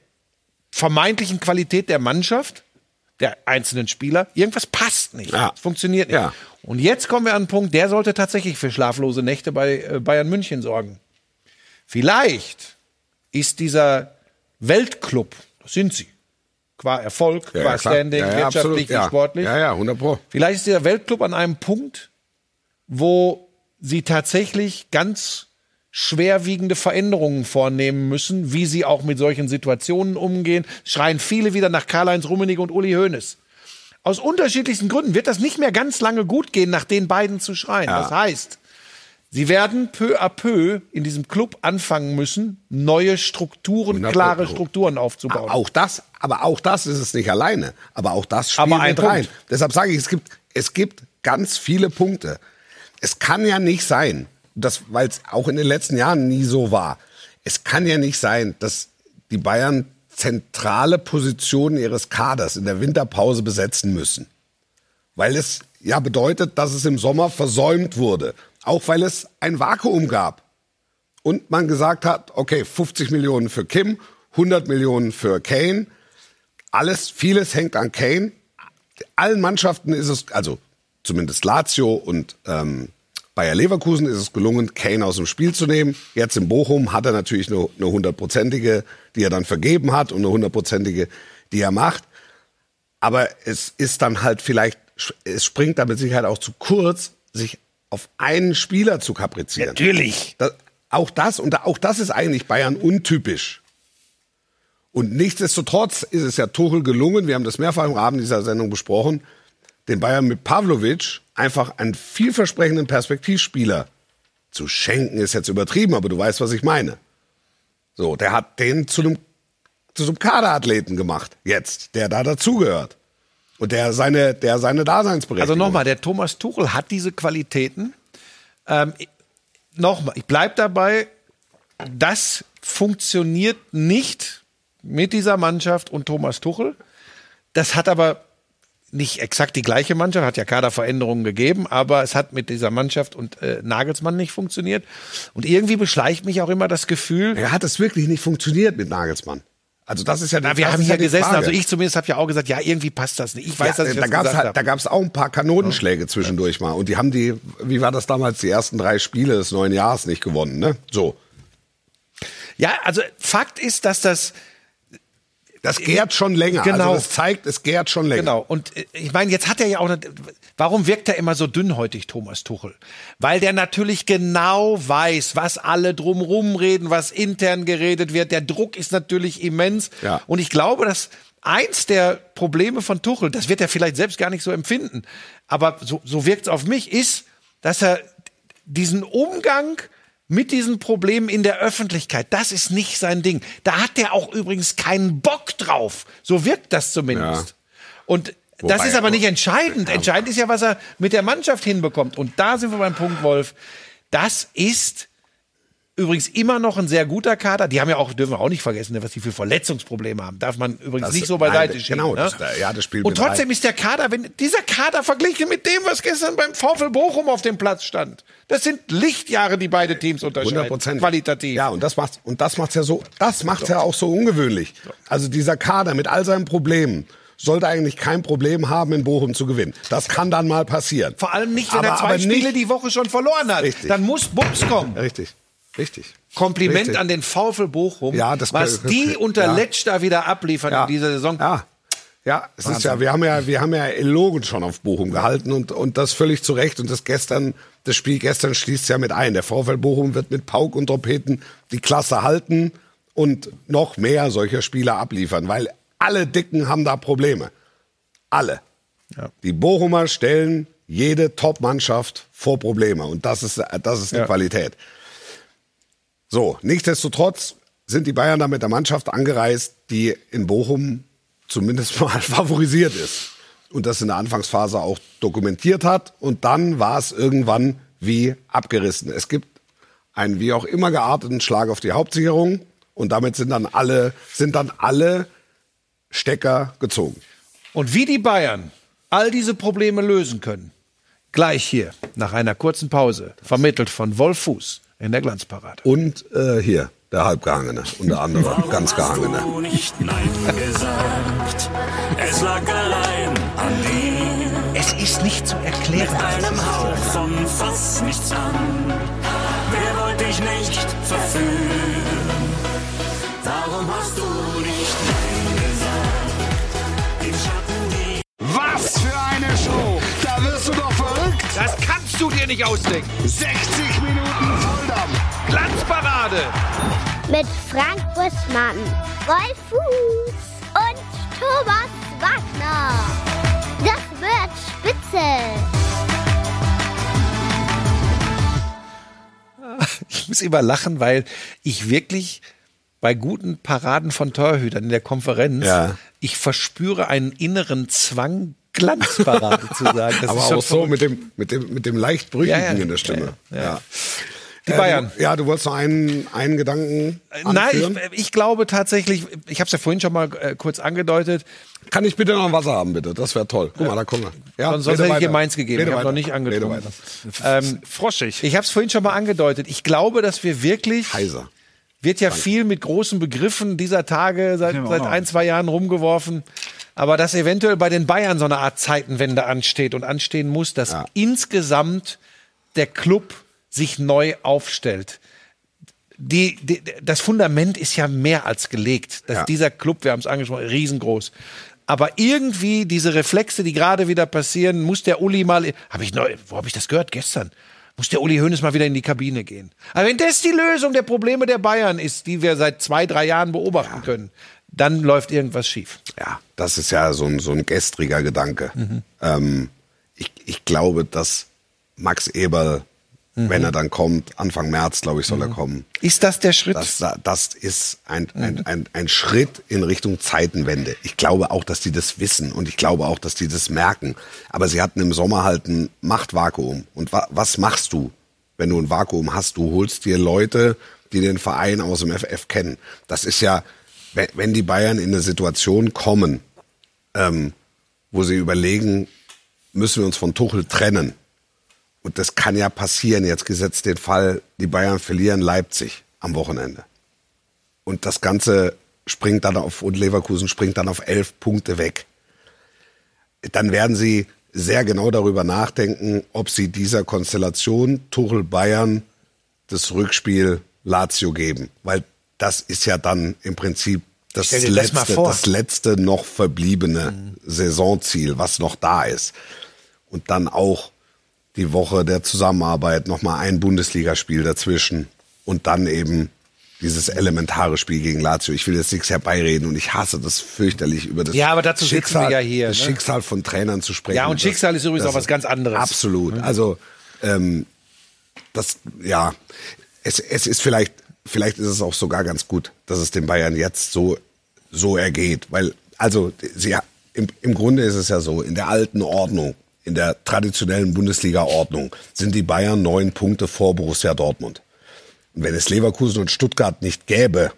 vermeintlichen Qualität der Mannschaft, der einzelnen Spieler, irgendwas passt nicht. Ja. Es funktioniert nicht. Ja. Und jetzt kommen wir an einen Punkt, der sollte tatsächlich für schlaflose Nächte bei äh, Bayern München sorgen. Vielleicht ist dieser Weltclub, das sind sie, qua Erfolg, Ja, qua ja. Standing, Ja, wirtschaftlich Ja. sportlich. Ja, ja, 100 Pro. Vielleicht ist der Weltclub an einem Punkt, wo sie tatsächlich ganz schwerwiegende Veränderungen vornehmen müssen, wie sie auch mit solchen Situationen umgehen. Schreien viele wieder nach Karl-Heinz Rummenigge und Uli Hoeneß. Aus unterschiedlichsten Gründen wird das nicht mehr ganz lange gut gehen, nach den beiden zu schreien. Das heißt, sie werden peu à peu in diesem Club anfangen müssen, neue Strukturen, 100 klare. Strukturen aufzubauen. Auch das, aber auch das ist es nicht alleine. Aber auch das spielt Aber ein mit rein. Punkt. Deshalb sage ich, es gibt, es gibt ganz viele Punkte. Es kann ja nicht sein, dass, weil es auch in den letzten Jahren nie so war. Es kann ja nicht sein, dass die Bayern zentrale Positionen ihres Kaders in der Winterpause besetzen müssen. Weil es ja bedeutet, dass es im Sommer versäumt wurde. Auch weil es ein Vakuum gab und man gesagt hat, okay, 50 Millionen für Kim, 100 Millionen für Kane. Alles, vieles hängt an Kane. Allen Mannschaften ist es, also zumindest Lazio und ähm, Bayer Leverkusen ist es gelungen, Kane aus dem Spiel zu nehmen. Jetzt in Bochum hat er natürlich eine hundertprozentige, die er dann vergeben hat und eine hundertprozentige, die er macht. Aber es ist dann halt vielleicht, es springt da mit Sicherheit auch zu kurz, sich auf einen Spieler zu kaprizieren. Natürlich. Das, auch das und auch das ist eigentlich Bayern untypisch. Und nichtsdestotrotz ist es ja Tuchel gelungen, wir haben das mehrfach im Rahmen dieser Sendung besprochen, den Bayern mit Pavlovic einfach einen vielversprechenden Perspektivspieler zu schenken, ist jetzt übertrieben, aber du weißt, was ich meine. So, der hat den zu einem, zu so einem Kaderathleten gemacht, jetzt, der da dazugehört. Und der seine, der seine Daseinsberechtigung Also nochmal, der Thomas Tuchel hat diese Qualitäten. Ähm, Nochmal, ich bleib dabei, das funktioniert nicht mit dieser Mannschaft und Thomas Tuchel. Das hat aber nicht exakt die gleiche Mannschaft, hat ja Kaderveränderungen gegeben, aber es hat mit dieser Mannschaft und äh, Nagelsmann nicht funktioniert. Und irgendwie beschleicht mich auch immer das Gefühl, Er hat es wirklich nicht funktioniert mit Nagelsmann. Also das ist ja na, wir das haben hier ja gesessen, Frage. also ich zumindest habe ja auch gesagt, ja, irgendwie passt das nicht. Ich weiß, ja, dass ich da das gab's gesagt halt, da gab's auch ein paar Kanonenschläge zwischendurch mal und die haben die, wie war das damals, die ersten drei Spiele des neuen Jahres nicht gewonnen, ne? So. Ja, also Fakt ist, dass das Das gärt schon länger. Genau. Also das zeigt, es gärt schon länger. Genau. Und äh, ich meine, jetzt hat er ja auch. Eine, warum wirkt er immer so dünnhäutig, Thomas Tuchel? Weil der natürlich genau weiß, was alle drumrum reden, was intern geredet wird. Der Druck ist natürlich immens. Ja. Und ich glaube, dass eins der Probleme von Tuchel, das wird er vielleicht selbst gar nicht so empfinden, aber so, so wirkt es auf mich, ist, dass er diesen Umgang mit diesen Problemen in der Öffentlichkeit, das ist nicht sein Ding. Da hat er auch übrigens keinen Bock drauf. So wirkt das zumindest. Ja. Und das Wobei- ist aber nicht entscheidend. Entscheidend ist ja, was er mit der Mannschaft hinbekommt. Und da sind wir beim Punkt, Wolf. Das ist übrigens immer noch ein sehr guter Kader. Die haben ja auch, dürfen wir auch nicht vergessen, was die für Verletzungsprobleme haben. Darf man übrigens Das- nicht so beiseite nein, schieben. genau, ne? das- ja, das spielt Und trotzdem rein. ist der Kader, wenn dieser Kader verglichen mit dem, was gestern beim VfL Bochum auf dem Platz stand, das sind Lichtjahre, die beide Teams unterscheiden. 100 Prozent. Qualitativ. Ja, und das macht's, und das macht's ja so, das macht's ja auch so ungewöhnlich. Also dieser Kader mit all seinen Problemen sollte eigentlich kein Problem haben, in Bochum zu gewinnen. Das kann dann mal passieren. Vor allem nicht, wenn Aber- er zwei Spiele nicht- die Woche schon verloren hat. Richtig. Dann muss Bums kommen. Richtig, richtig. Kompliment Richtig. an den VfL Bochum, Ja, das- was die unter ja. Letsch da wieder abliefern in dieser Saison. Ja. Ja, es ist ja, wir haben ja, wir haben ja Elogen schon auf Bochum gehalten und, und das völlig zu Recht. Und das gestern, das Spiel gestern schließt ja mit ein. Der VfL Bochum wird mit Pauk und Trompeten die Klasse halten und noch mehr solcher Spieler abliefern, weil alle Dicken haben da Probleme. Alle. Die Bochumer stellen jede Top-Mannschaft vor Probleme und das ist, das ist die Ja. Qualität. So, nichtsdestotrotz sind die Bayern da mit der Mannschaft angereist, die in Bochum zumindest mal favorisiert ist. Und das in der Anfangsphase auch dokumentiert hat. Und dann war es irgendwann wie abgerissen. Es gibt einen wie auch immer gearteten Schlag auf die Hauptsicherung. Und damit sind dann alle, sind dann alle Stecker gezogen. Und wie die Bayern all diese Probleme lösen können, gleich hier, nach einer kurzen Pause, vermittelt von Wolf Fuß in der Glanzparade. Und äh, hier, der Halbgehangene, unter anderem ganz Gehangene. du nicht Nein gesagt? Es lag allein an dir, Es ist nicht zu erklären. einem Hauch von fast nichts an. Wer wollte dich nicht verführen? Warum hast du nicht Nein gesagt? Die Schatten, die Was für eine Show! Das kannst du dir nicht ausdenken. 60 Minuten Volldampf! Glanzparade. Mit Frank Buschmann, Wolf Fuß und Thomas Wagner. Das wird spitze. Ich muss immer lachen, weil ich wirklich bei guten Paraden von Torhütern in der Konferenz, Ja. ich verspüre einen inneren Zwang, Glanzparade zu sagen. Das Aber auch so verrückt. mit dem, mit dem, mit dem leicht brüchigen Ja, ja. in der Stimme. Ja, ja. Ja. Die Äh, Bayern. Du, ja, du wolltest noch einen, einen Gedanken Nein, anführen? ich, ich glaube tatsächlich, ich habe es ja vorhin schon mal äh, kurz angedeutet, Kann ich bitte noch ein Wasser haben, bitte? Das wäre toll. Guck mal, da kommen wir. Ja, sonst, hätte ich dir meins gegeben. Rede ich habe noch nicht angetrunken. weiter. Ähm, Froschig. ich habe es vorhin schon mal angedeutet. Ich glaube, dass wir wirklich Heiser. wird ja viel mit großen Begriffen dieser Tage seit, seit ein, zwei Jahren rumgeworfen. Aber dass eventuell bei den Bayern so eine Art Zeitenwende ansteht und anstehen muss, dass Ja. insgesamt der Club sich neu aufstellt. Die, die, das Fundament ist ja mehr als gelegt. Dass Ja. Dieser Club, wir haben es angesprochen, riesengroß. Aber irgendwie diese Reflexe, die gerade wieder passieren, muss der Uli mal, habe ich neu, wo habe ich das gehört? Gestern. Muss der Uli Hoeneß mal wieder in die Kabine gehen. Aber wenn das die Lösung der Probleme der Bayern ist, die wir seit zwei, drei Jahren beobachten können, dann läuft irgendwas schief. Ja, das ist ja so ein, so ein gestriger Gedanke. Mhm. Ähm, ich, ich glaube, dass Max Eberl, Mhm. wenn er dann kommt, Anfang März, glaube ich, soll er kommen. Ist das der Schritt? Das, das ist ein, Mhm. ein, ein, ein Schritt in Richtung Zeitenwende. Ich glaube auch, dass die das wissen und ich glaube auch, dass die das merken. Aber sie hatten im Sommer halt ein Machtvakuum. Und wa was machst du, wenn du ein Vakuum hast. Du holst dir Leute, die den Verein aus dem FF kennen. Das ist ja, wenn, wenn die Bayern in eine Situation kommen, ähm, wo sie überlegen, müssen wir uns von Tuchel trennen. Und das kann ja passieren, jetzt gesetzt den Fall, die Bayern verlieren Leipzig am Wochenende. Und das Ganze springt dann auf, und Leverkusen springt dann auf elf Punkte weg. Dann werden sie sehr genau darüber nachdenken, ob sie dieser Konstellation Tuchel Bayern das Rückspiel Lazio geben. Weil das ist ja dann im Prinzip das, das letzte, vor. das letzte noch verbliebene Saisonziel, was noch da ist. Und dann auch die Woche der Zusammenarbeit nochmal ein Bundesligaspiel dazwischen und dann eben dieses elementare Spiel gegen Lazio. Ich will jetzt nichts herbeireden und ich hasse das fürchterlich über das Ja, aber dazu sitzen wir ja hier, das ne? Schicksal von Trainern zu sprechen. Ja, und Das- Schicksal ist übrigens das- auch was ganz anderes. Absolut. Also ähm, das, ja, es, es ist vielleicht, vielleicht ist es auch sogar ganz gut, dass es den Bayern jetzt so, so ergeht. Weil, also, sie, im, im Grunde ist es ja so, in der alten Ordnung, in der traditionellen Bundesliga-Ordnung sind die Bayern neun Punkte vor Borussia Dortmund. Und wenn es Leverkusen und Stuttgart nicht gäbe,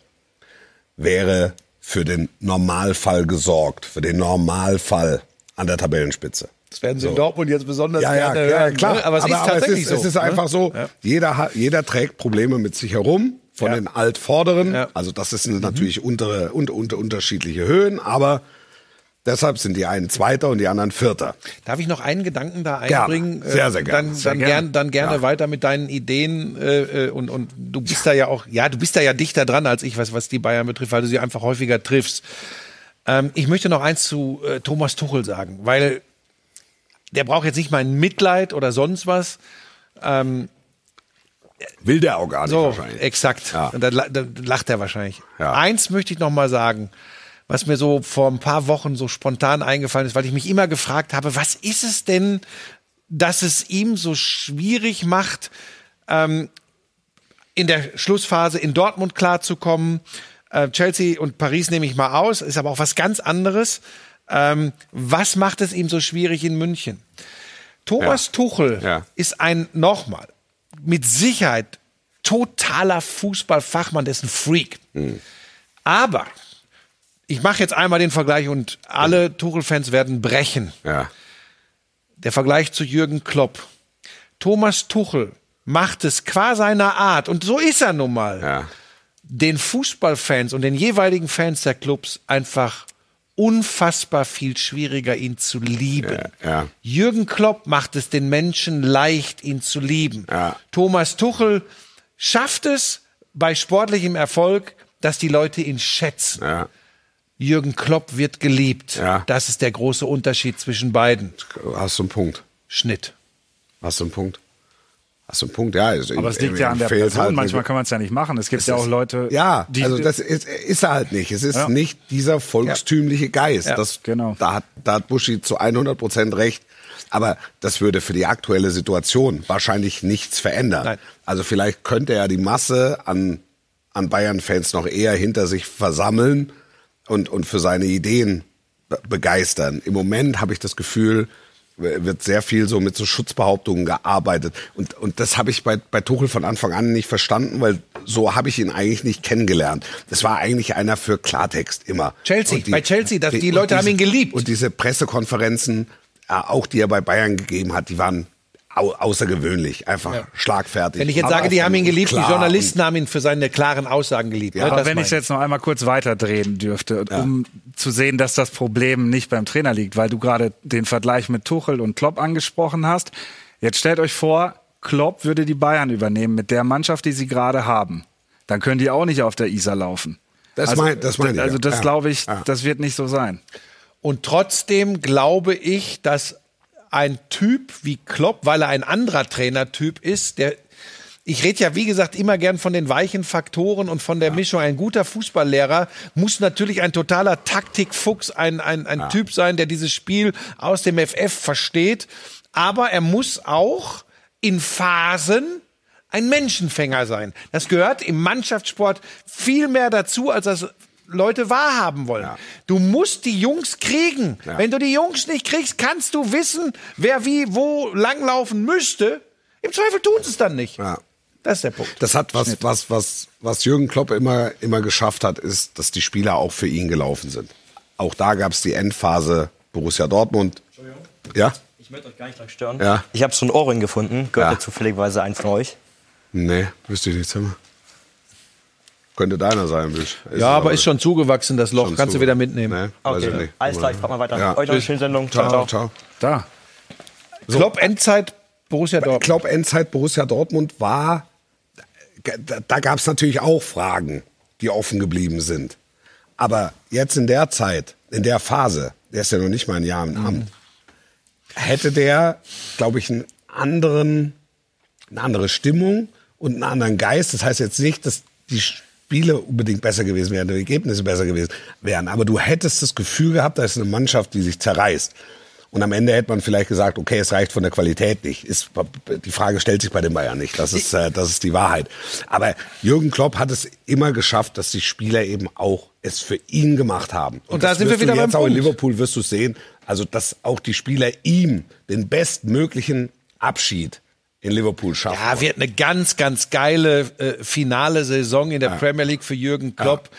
wäre für den Normalfall gesorgt, für den Normalfall an der Tabellenspitze. Das werden sie So. in Dortmund jetzt besonders Ja, ja, gerne ja, hören. klar. ne? Aber es ist tatsächlich es ist, so. Es ist ne? einfach so, Ja. jeder, hat- jeder trägt Probleme mit sich herum, von Ja. den Altvorderen. Ja. Also das sind natürlich untere, unter, unter, unterschiedliche Höhen, aber deshalb sind die einen Zweiter und die anderen Vierter. Darf ich noch einen Gedanken da Gerne. einbringen? Sehr, Äh, sehr gerne. Dann, Sehr dann, gerne. gern, dann gerne Ja. weiter mit deinen Ideen äh, äh, und, und du bist da ja auch, ja, du bist da ja dichter dran als ich, was, was die Bayern betrifft, weil du sie einfach häufiger triffst. Ähm, ich möchte noch eins zu äh, Thomas Tuchel sagen, weil der braucht jetzt nicht mein Mitleid oder sonst was. Will der auch gar nicht So, wahrscheinlich. exakt. Ja. Und dann, dann lacht er wahrscheinlich. Ja. Eins möchte ich noch mal sagen, was mir so vor ein paar Wochen so spontan eingefallen ist, weil ich mich immer gefragt habe, was ist es denn, dass es ihm so schwierig macht, ähm, in der Schlussphase in Dortmund klarzukommen. Äh, Chelsea und Paris nehme ich mal aus, ist aber auch was ganz anderes. Ähm, was macht es ihm so schwierig in München? Thomas Ja. Tuchel Ja. ist ein, nochmal, mit Sicherheit totaler Fußballfachmann, der ist ein Freak. Aber ich mache jetzt einmal den Vergleich und alle Tuchel-Fans werden brechen. Ja. Der Vergleich zu Jürgen Klopp. Thomas Tuchel macht es qua seiner Art, und so ist er nun mal, Ja. den Fußballfans und den jeweiligen Fans der Clubs einfach unfassbar viel schwieriger, ihn zu lieben. Ja, ja. Jürgen Klopp macht es den Menschen leicht, ihn zu lieben. Ja. Thomas Tuchel schafft es bei sportlichem Erfolg, dass die Leute ihn schätzen. Jürgen Klopp wird geliebt. Das ist der große Unterschied zwischen beiden. Hast du einen Punkt? Schnitt. Hast du einen Punkt? Einen Punkt? Ja. Also Aber es liegt ja an der Person. halt Manchmal kann man es ja nicht machen. Es gibt ja auch Leute, Ja, die also das ist, ist er halt nicht. Es ist Ja. nicht dieser volkstümliche Geist. Ja, das, genau. Da hat, da hat Buschi zu 100 Prozent recht. Aber das würde für die aktuelle Situation wahrscheinlich nichts verändern. Nein. Also vielleicht könnte er die Masse an, an Bayern-Fans noch eher hinter sich versammeln und, und für seine Ideen be begeistern. Im Moment habe ich das Gefühl, wird sehr viel so mit so Schutzbehauptungen gearbeitet. Und, und das habe ich bei, bei Tuchel von Anfang an nicht verstanden, weil so habe ich ihn eigentlich nicht kennengelernt. Das war eigentlich einer für Klartext immer. Chelsea, Und bei Chelsea, das- die Leute haben ihn geliebt. Und diese Pressekonferenzen, äh, auch die er bei Bayern gegeben hat, die waren au außergewöhnlich, einfach schlagfertig. Wenn ich jetzt aber sage, die haben ihn geliebt, die Journalisten haben ihn für seine klaren Aussagen geliebt. Ja, ne? Aber Das wenn ich meine es jetzt noch einmal kurz weiterdrehen dürfte, um zu sehen, dass das Problem nicht beim Trainer liegt, weil du gerade den Vergleich mit Tuchel und Klopp angesprochen hast. Jetzt stellt euch vor, Klopp würde die Bayern übernehmen mit der Mannschaft, die sie gerade haben. Dann können die auch nicht auf der Isar laufen. Das also, mein- das meine ich, Also ja. das Ja. glaube ich, Ja. das wird nicht so sein. Und trotzdem glaube ich, dass ein Typ wie Klopp, weil er ein anderer Trainertyp ist, der ich rede ja, wie gesagt, immer gern von den weichen Faktoren und von der Mischung. Ein guter Fußballlehrer muss natürlich ein totaler Taktikfuchs, ein, ein, ein Typ sein, der dieses Spiel aus dem FF versteht. Aber er muss auch in Phasen ein Menschenfänger sein. Das gehört im Mannschaftssport viel mehr dazu, als das Leute wahrhaben wollen. Ja. Du musst die Jungs kriegen. Ja. Wenn du die Jungs nicht kriegst, kannst du wissen, wer wie wo langlaufen müsste. Im Zweifel tun sie es dann nicht. Ja. Das ist der Punkt. Das hat was, was, was, was Jürgen Klopp immer, immer geschafft hat, ist, dass die Spieler auch für ihn gelaufen sind. Auch da gab es die Endphase Borussia Dortmund. Ja? Ich möchte euch gar nicht dran stören. Ja. Ich habe so ein Ohrring gefunden. Gehört Ja. zufälligerweise ein von euch. Nee, wüsste ich nicht. Zimmer. Könnte deiner sein, Bisch. ja, aber ist schon zugewachsen, das Loch. Kannst du wieder mitnehmen. Nee, weiß ich Okay, nicht. alles klar, ich frag mal weiter. Ja. Euch noch eine schöne Sendung. Ciao, Ciao, ciao. ciao. Da. Klopp, Endzeit, Borussia Ich Dortmund. glaube, Endzeit Borussia Dortmund war, da, da gab es natürlich auch Fragen, die offen geblieben sind. Aber jetzt in der Zeit, in der Phase, der ist ja noch nicht mal ein Jahr im Amt, hätte der, glaube ich, einen anderen, eine andere Stimmung und einen anderen Geist. Das heißt jetzt nicht, dass die Spiele unbedingt besser gewesen wären, die Ergebnisse besser gewesen wären. Aber du hättest das Gefühl gehabt, da ist eine Mannschaft, die sich zerreißt. Und am Ende hätte man vielleicht gesagt, okay, es reicht von der Qualität nicht. Ist, die Frage stellt sich bei den Bayern nicht. Das ist, äh, das ist die Wahrheit. Aber Jürgen Klopp hat es immer geschafft, dass die Spieler eben auch es für ihn gemacht haben. Und da das sind wir wirst du wieder beim jetzt auch in Punkt. Liverpool wirst du sehen. Also, dass auch die Spieler ihm den bestmöglichen Abschied in Liverpool schaffen. Ja, wird eine ganz, ganz geile äh, finale Saison in der Premier League für Jürgen Klopp.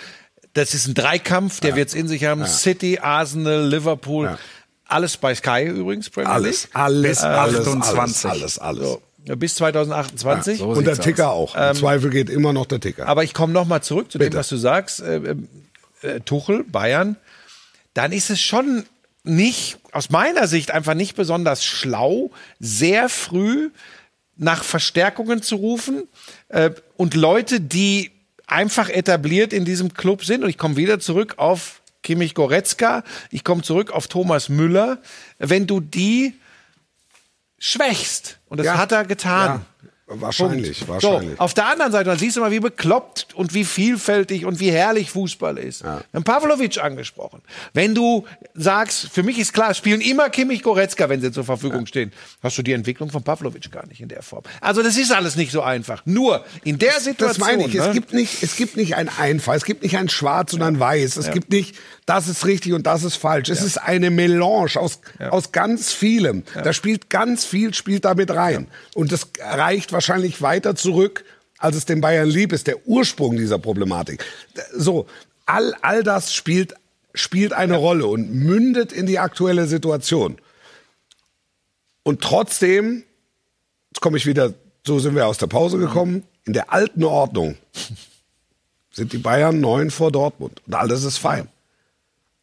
Das ist ein Dreikampf, der wird's in sich haben. City, Arsenal, Liverpool. Ja. Alles bei Sky übrigens, Premier alles, League. alles, Bis alles, 28. alles, alles, alles. So, ja, bis 2028. so Und der Ticker auch. Im Zweifel geht immer noch der Ticker. Aber ich komme noch mal zurück zu dem, Bitte. was du sagst. Äh, äh, äh, Tuchel, Bayern. Dann ist es schon nicht, aus meiner Sicht einfach nicht besonders schlau, sehr früh nach Verstärkungen zu rufen äh, und Leute, die einfach etabliert in diesem Club sind. Und ich komme wieder zurück auf Kimmich Goretzka, ich komme zurück auf Thomas Müller. Wenn du die schwächst, und das Ja. hat er getan. Ja, wahrscheinlich, Punkt. wahrscheinlich. So, auf der anderen Seite, dann siehst du mal, wie bekloppt und wie vielfältig und wie herrlich Fußball ist. Wir haben Pavlovic angesprochen. Wenn du sagst, für mich ist klar, spielen immer Kimmich Goretzka, wenn sie zur Verfügung stehen, hast du die Entwicklung von Pavlovic gar nicht in der Form. Also das ist alles nicht so einfach. Nur in der Situation. Das meine ich. ne? Es gibt nicht, es gibt nicht ein Einfach, es gibt nicht ein Schwarz und ein Weiß. Es gibt nicht, das ist richtig und das ist falsch. Es ist eine Melange aus, aus ganz vielem. Da spielt ganz viel, spielt damit rein. Und das reicht wahrscheinlich weiter zurück, als es den Bayern lieb ist, der Ursprung dieser Problematik. So, all, all das spielt, spielt eine Rolle und mündet in die aktuelle Situation. Und trotzdem, jetzt komme ich wieder, so sind wir aus der Pause gekommen, in der alten Ordnung sind die Bayern neun vor Dortmund. Und all das ist fein.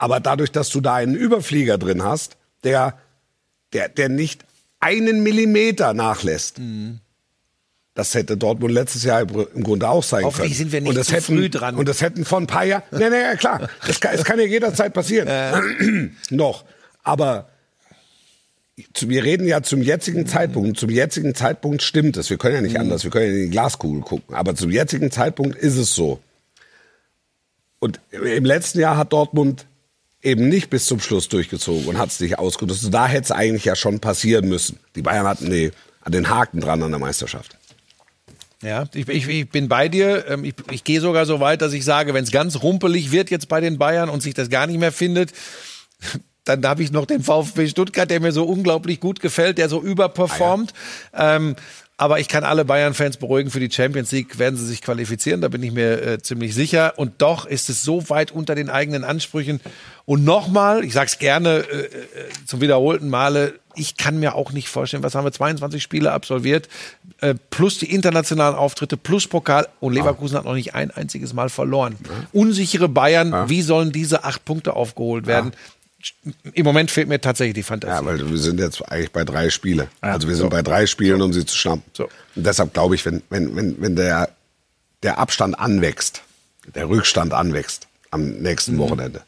Aber dadurch, dass du da einen Überflieger drin hast, der, der, der nicht einen Millimeter nachlässt, das hätte Dortmund letztes Jahr im Grunde auch sein Hoffentlich können. sind wir nicht und das zu hätten, früh dran. Und das hätten vor ein paar Jahren. Nee, nee, klar. Das kann, es kann ja jederzeit passieren. Noch. Aber wir reden ja zum jetzigen Zeitpunkt. Zum jetzigen Zeitpunkt stimmt es. Wir können ja nicht anders. Wir können ja in die Glaskugel gucken. Aber zum jetzigen Zeitpunkt ist es so. Und im letzten Jahr hat Dortmund eben nicht bis zum Schluss durchgezogen und hat es nicht ausgenutzt. Da hätte es eigentlich ja schon passieren müssen. Die Bayern hatten die, den Haken dran an der Meisterschaft. Ja, ich, ich, ich bin bei dir. Ähm, Ich, ich gehe sogar so weit, dass ich sage, wenn es ganz rumpelig wird jetzt bei den Bayern und sich das gar nicht mehr findet, dann habe ich noch den VfB Stuttgart, der mir so unglaublich gut gefällt, der so überperformt. Ähm, aber ich kann alle Bayern-Fans beruhigen, für die Champions League werden sie sich qualifizieren, da bin ich mir äh, ziemlich sicher. Und doch ist es so weit unter den eigenen Ansprüchen. Und nochmal, ich sage es gerne äh, äh, zum wiederholten Male, ich kann mir auch nicht vorstellen, was haben wir, 22 Spiele absolviert, äh, plus die internationalen Auftritte, plus Pokal. Und Leverkusen hat noch nicht ein einziges Mal verloren. Unsichere Bayern, wie sollen diese acht Punkte aufgeholt werden? Im Moment fehlt mir tatsächlich die Fantasie. Ja, weil wir sind jetzt eigentlich bei drei Spiele. also wir sind bei drei Spielen, um sie zu schnappen. So. Und deshalb glaube ich, wenn, wenn, wenn, wenn der, der Abstand anwächst, der Rückstand anwächst am nächsten Wochenende.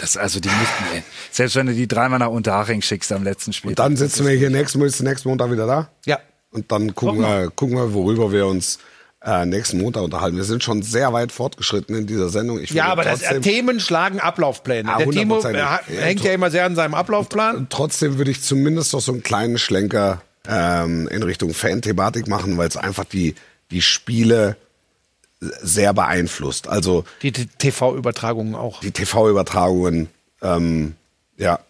Das, also die müssten, ey. selbst wenn du die dreimal nach Unterhaching schickst am letzten Spiel. Und dann sitzen wir hier nächsten, nächsten Montag wieder da. Ja. Und dann gucken wir, gucken wir, worüber wir uns äh, nächsten Montag unterhalten. Wir sind schon sehr weit fortgeschritten in dieser Sendung. Ich Ja, aber das, äh, trotzdem, Themen schlagen Ablaufpläne. Ja, Der Timo äh, hängt ja immer sehr an seinem Ablaufplan. trotzdem würde ich zumindest noch so einen kleinen Schlenker ähm, in Richtung Fan-Thematik machen, weil es einfach die, die Spiele sehr beeinflusst. Also Die TV-Übertragungen auch. die TV-Übertragungen, ähm, ja.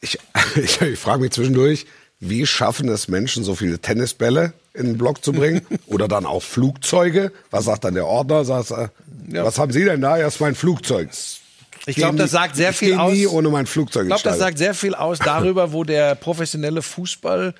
Ich, ich, ich frage mich zwischendurch, wie schaffen es Menschen, so viele Tennisbälle in den Block zu bringen? Oder dann auch Flugzeuge? Was sagt dann der Ordner? Sagt, er, Was haben Sie denn da? Ja, ist mein Flugzeug. Ich glaube, das sagt sehr ich viel aus. nie ohne mein Flugzeug Ich glaube, das sagt sehr viel aus darüber, wo der professionelle Fußball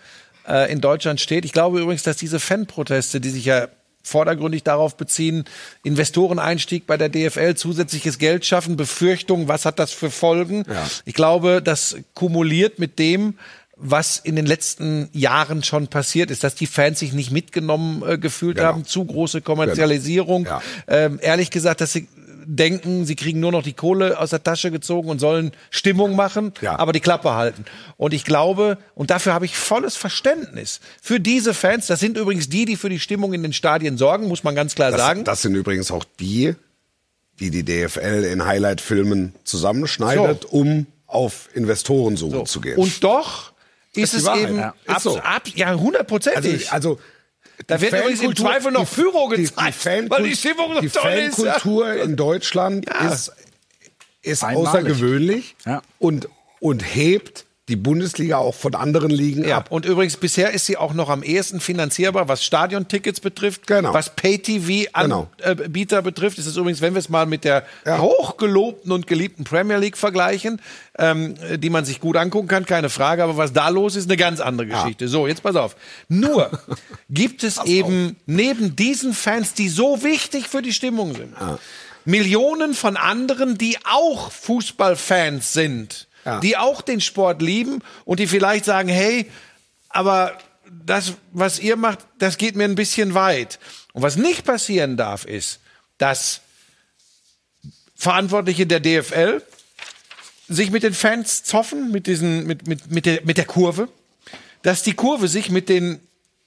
äh, in Deutschland steht. Ich glaube übrigens, dass diese Fanproteste, die sich ja vordergründig darauf beziehen, Investoreneinstieg bei der DFL, zusätzliches Geld schaffen, Befürchtungen, was hat das für Folgen? Ja. Ich glaube, das kumuliert mit dem, was in den letzten Jahren schon passiert ist, dass die Fans sich nicht mitgenommen äh, gefühlt Genau. haben, zu große Kommerzialisierung. Ja. Ähm, ehrlich gesagt, dass sie denken, sie kriegen nur noch die Kohle aus der Tasche gezogen und sollen Stimmung machen, Ja. aber die Klappe halten. Und ich glaube, und dafür habe ich volles Verständnis für diese Fans. Das sind übrigens die, die für die Stimmung in den Stadien sorgen, muss man ganz klar Das, sagen. das sind übrigens auch die, die die DFL in Highlight-Filmen zusammenschneidet, So. um auf Investorensuche zu gehen. Und doch ist die es eben ja. Ab, so. ab, ja hundertprozentig. also, also Da die wird übrigens im Zweifel noch die- die- gezeigt, die Fankult- weil die Stimmung die toll ist, ja. Fankultur in Deutschland Ja. ist, ist Einmalig. außergewöhnlich Ja. und, und hebt die Bundesliga auch von anderen Ligen Ja, ab. und übrigens, bisher ist sie auch noch am ehesten finanzierbar, was Stadiontickets betrifft, Genau. was Pay-TV-Anbieter betrifft. Ist es übrigens, wenn wir es mal mit der Ja. hochgelobten und geliebten Premier League vergleichen, ähm, die man sich gut angucken kann, keine Frage, aber was da los ist, eine ganz andere Geschichte. So, jetzt pass auf. Nur gibt es eben neben diesen Fans, die so wichtig für die Stimmung sind, Millionen von anderen, die auch Fußballfans sind, Ja. die auch den Sport lieben und die vielleicht sagen, hey, aber das, was ihr macht, das geht mir ein bisschen weit. Und was nicht passieren darf, ist, dass Verantwortliche der DFL sich mit den Fans zoffen, mit, diesen, mit, mit, mit, der, mit der Kurve, dass die Kurve sich mit den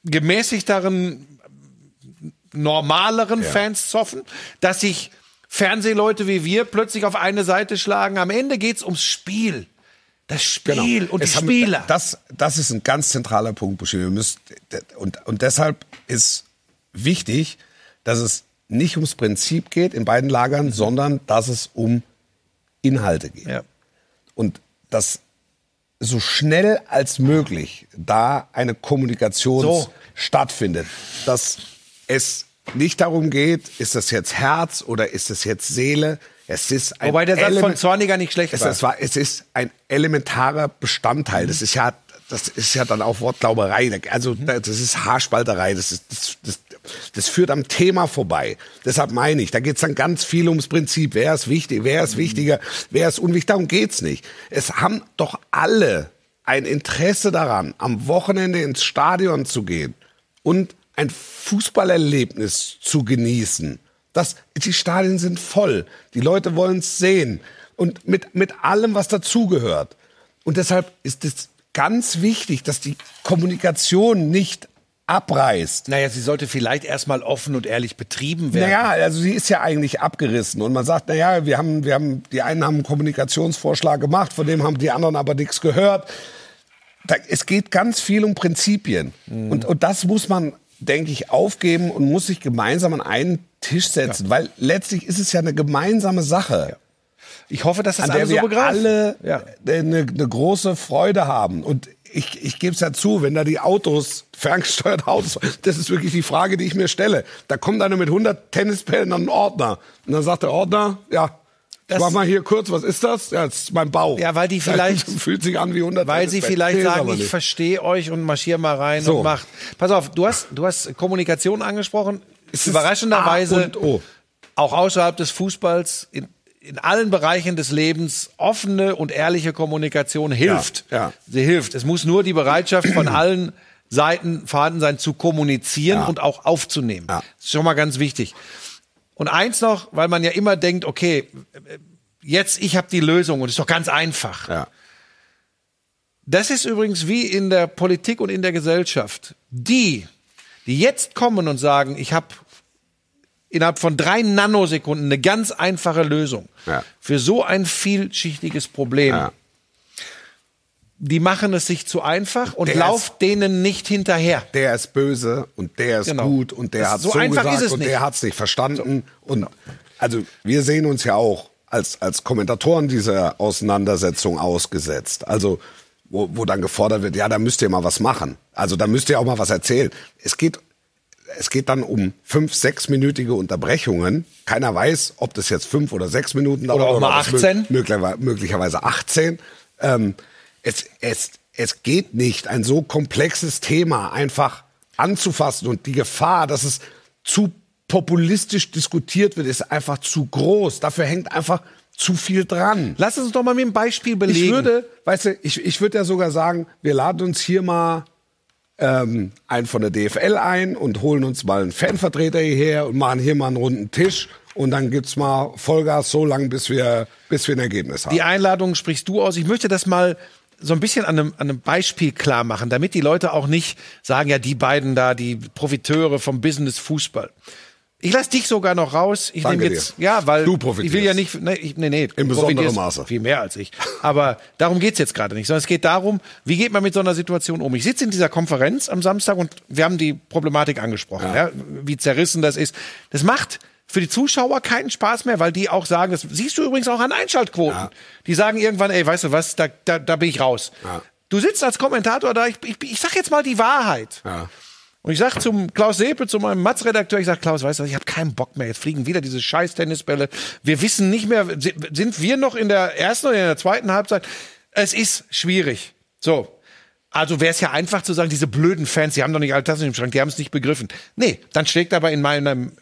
gemäßigteren, normaleren Fans zoffen, dass sich Fernsehleute wie wir plötzlich auf eine Seite schlagen. Am Ende geht's ums Spiel. Das Spiel und die Genau. Es haben- Spieler. Das, das ist ein ganz zentraler Punkt, Buschi. Wir müssen, und, und deshalb ist wichtig, dass es nicht ums Prinzip geht in beiden Lagern, sondern dass es um Inhalte geht. ja. Und dass so schnell als möglich da eine Kommunikation So. stattfindet. Dass es nicht darum geht, ist das jetzt Herz oder ist das jetzt Seele? Es ist ein Wobei der Satz von Zorniger nicht schlecht es, war. es, war, es ist ein elementarer Bestandteil. Das ist ja, das ist ja dann auch Wortglauberei. Also das ist Haarspalterei. Das, ist, das, das, das führt am Thema vorbei. Deshalb meine ich, da geht es dann ganz viel ums Prinzip. Wer ist wichtig, wer ist wichtiger, wer ist unwichtig. Darum geht's nicht. Es haben doch alle ein Interesse daran, am Wochenende ins Stadion zu gehen und ein Fußballerlebnis zu genießen. Das, die Stadien sind voll. Die Leute wollen es sehen. Und mit, mit allem, was dazugehört. Und deshalb ist es ganz wichtig, dass die Kommunikation nicht abreißt. Naja, sie sollte vielleicht erstmal offen und ehrlich betrieben werden. Naja, also sie ist ja eigentlich abgerissen. Und man sagt, naja, wir haben, wir haben, die einen haben einen Kommunikationsvorschlag gemacht, von dem haben die anderen aber nichts gehört. Da, es geht ganz viel um Prinzipien. Und, und das muss man, denke ich, aufgeben und muss sich gemeinsam an einen Tisch setzen. Weil letztlich ist es ja eine gemeinsame Sache. Ich hoffe, dass das an alle der so wir alle Ja. eine, eine große Freude haben. Und ich, ich gebe es ja zu, wenn da die Autos, ferngesteuerte Autos, das ist wirklich die Frage, die ich mir stelle. Da kommt einer mit 100 Tennisbällen an einen Ordner. Und dann sagt der Ordner, ja, Das- ich mach mal hier kurz, was ist das? Ja, das ist mein Bau. Ja, weil die vielleicht- fühlt sich an wie 100 Weil sie vielleicht Nee, sagen, ich verstehe euch und marschier mal rein So. und macht. Pass auf, du hast, du hast Kommunikation angesprochen. ist Überraschenderweise auch außerhalb des Fußballs in, in allen Bereichen des Lebens offene und ehrliche Kommunikation hilft. Ja, ja. Sie hilft. Es muss nur die Bereitschaft von allen Seiten vorhanden sein, zu kommunizieren Ja. und auch aufzunehmen. Ja. Das ist schon mal ganz wichtig. Und eins noch, weil man ja immer denkt, okay, jetzt ich habe die Lösung und ist doch ganz einfach. Ja. Das ist übrigens wie in der Politik und in der Gesellschaft. Die, die jetzt kommen und sagen, ich habe innerhalb von drei Nanosekunden eine ganz einfache Lösung Ja. für so ein vielschichtiges Problem, Ja. Die machen es sich zu einfach und Der lauft denen nicht hinterher. der ist böse und der ist Genau. gut und der hat so so, einfach gesagt ist es und nicht. der hat es nicht verstanden. Und also wir sehen uns ja auch als, als Kommentatoren dieser Auseinandersetzung ausgesetzt. Also wo, wo dann gefordert wird, ja, da müsst ihr mal was machen. Also da müsst ihr auch mal was erzählen. Es geht, es geht dann um fünf, sechsminütige Unterbrechungen. Keiner weiß, ob das jetzt fünf oder sechs Minuten dauert. Oder auch mal ob es 18. Möglicherweise, möglicherweise 18. Ähm, es, es, es geht nicht, ein so komplexes Thema einfach anzufassen und die Gefahr, dass es zu populistisch diskutiert wird, ist einfach zu groß. Dafür hängt einfach zu viel dran. Lass uns doch mal mit einem Beispiel belegen. Ich würde, weißt du, ich, ich würde ja sogar sagen, wir laden uns hier mal ähm, einen von der DFL ein und holen uns mal einen Fanvertreter hierher und machen hier mal einen runden Tisch und dann gibt's mal Vollgas so lang, bis wir, bis wir ein Ergebnis haben. Die Einladung sprichst du aus. Ich möchte das mal so ein bisschen an einem, an einem Beispiel klar machen, damit die Leute auch nicht sagen, ja, die beiden da, die Profiteure vom Business Fußball. Ich lass dich sogar noch raus. Ich nehme jetzt, dir. ja, weil Du profitierst. ich will ja nicht, nee, ich, nee, nee Im besonderen Maße. Viel mehr als ich. Aber darum geht's jetzt gerade nicht, sondern es geht darum, wie geht man mit so einer Situation um? Ich sitze in dieser Konferenz am Samstag und wir haben die Problematik angesprochen, ja. wie zerrissen das ist. Das macht für die Zuschauer keinen Spaß mehr, weil die auch sagen, das siehst du übrigens auch an Einschaltquoten. Ja. Die sagen irgendwann, ey, weißt du was, da, da, da bin ich raus. Ja. Du sitzt als Kommentator da, ich, ich, ich sag jetzt mal die Wahrheit. Ja. Und ich sag zum Klaus Sepe, zu meinem Matz-Redakteur, ich sag, Klaus, weißt du, was, ich habe keinen Bock mehr. Jetzt fliegen wieder diese scheiß Tennisbälle. Wir wissen nicht mehr, si- sind wir noch in der ersten oder in der zweiten Halbzeit? Es ist schwierig. So. Also wäre es ja einfach zu sagen, diese blöden Fans, die haben doch nicht alle Tassen im Schrank, die haben es nicht begriffen. Nee, dann schlägt aber in meinem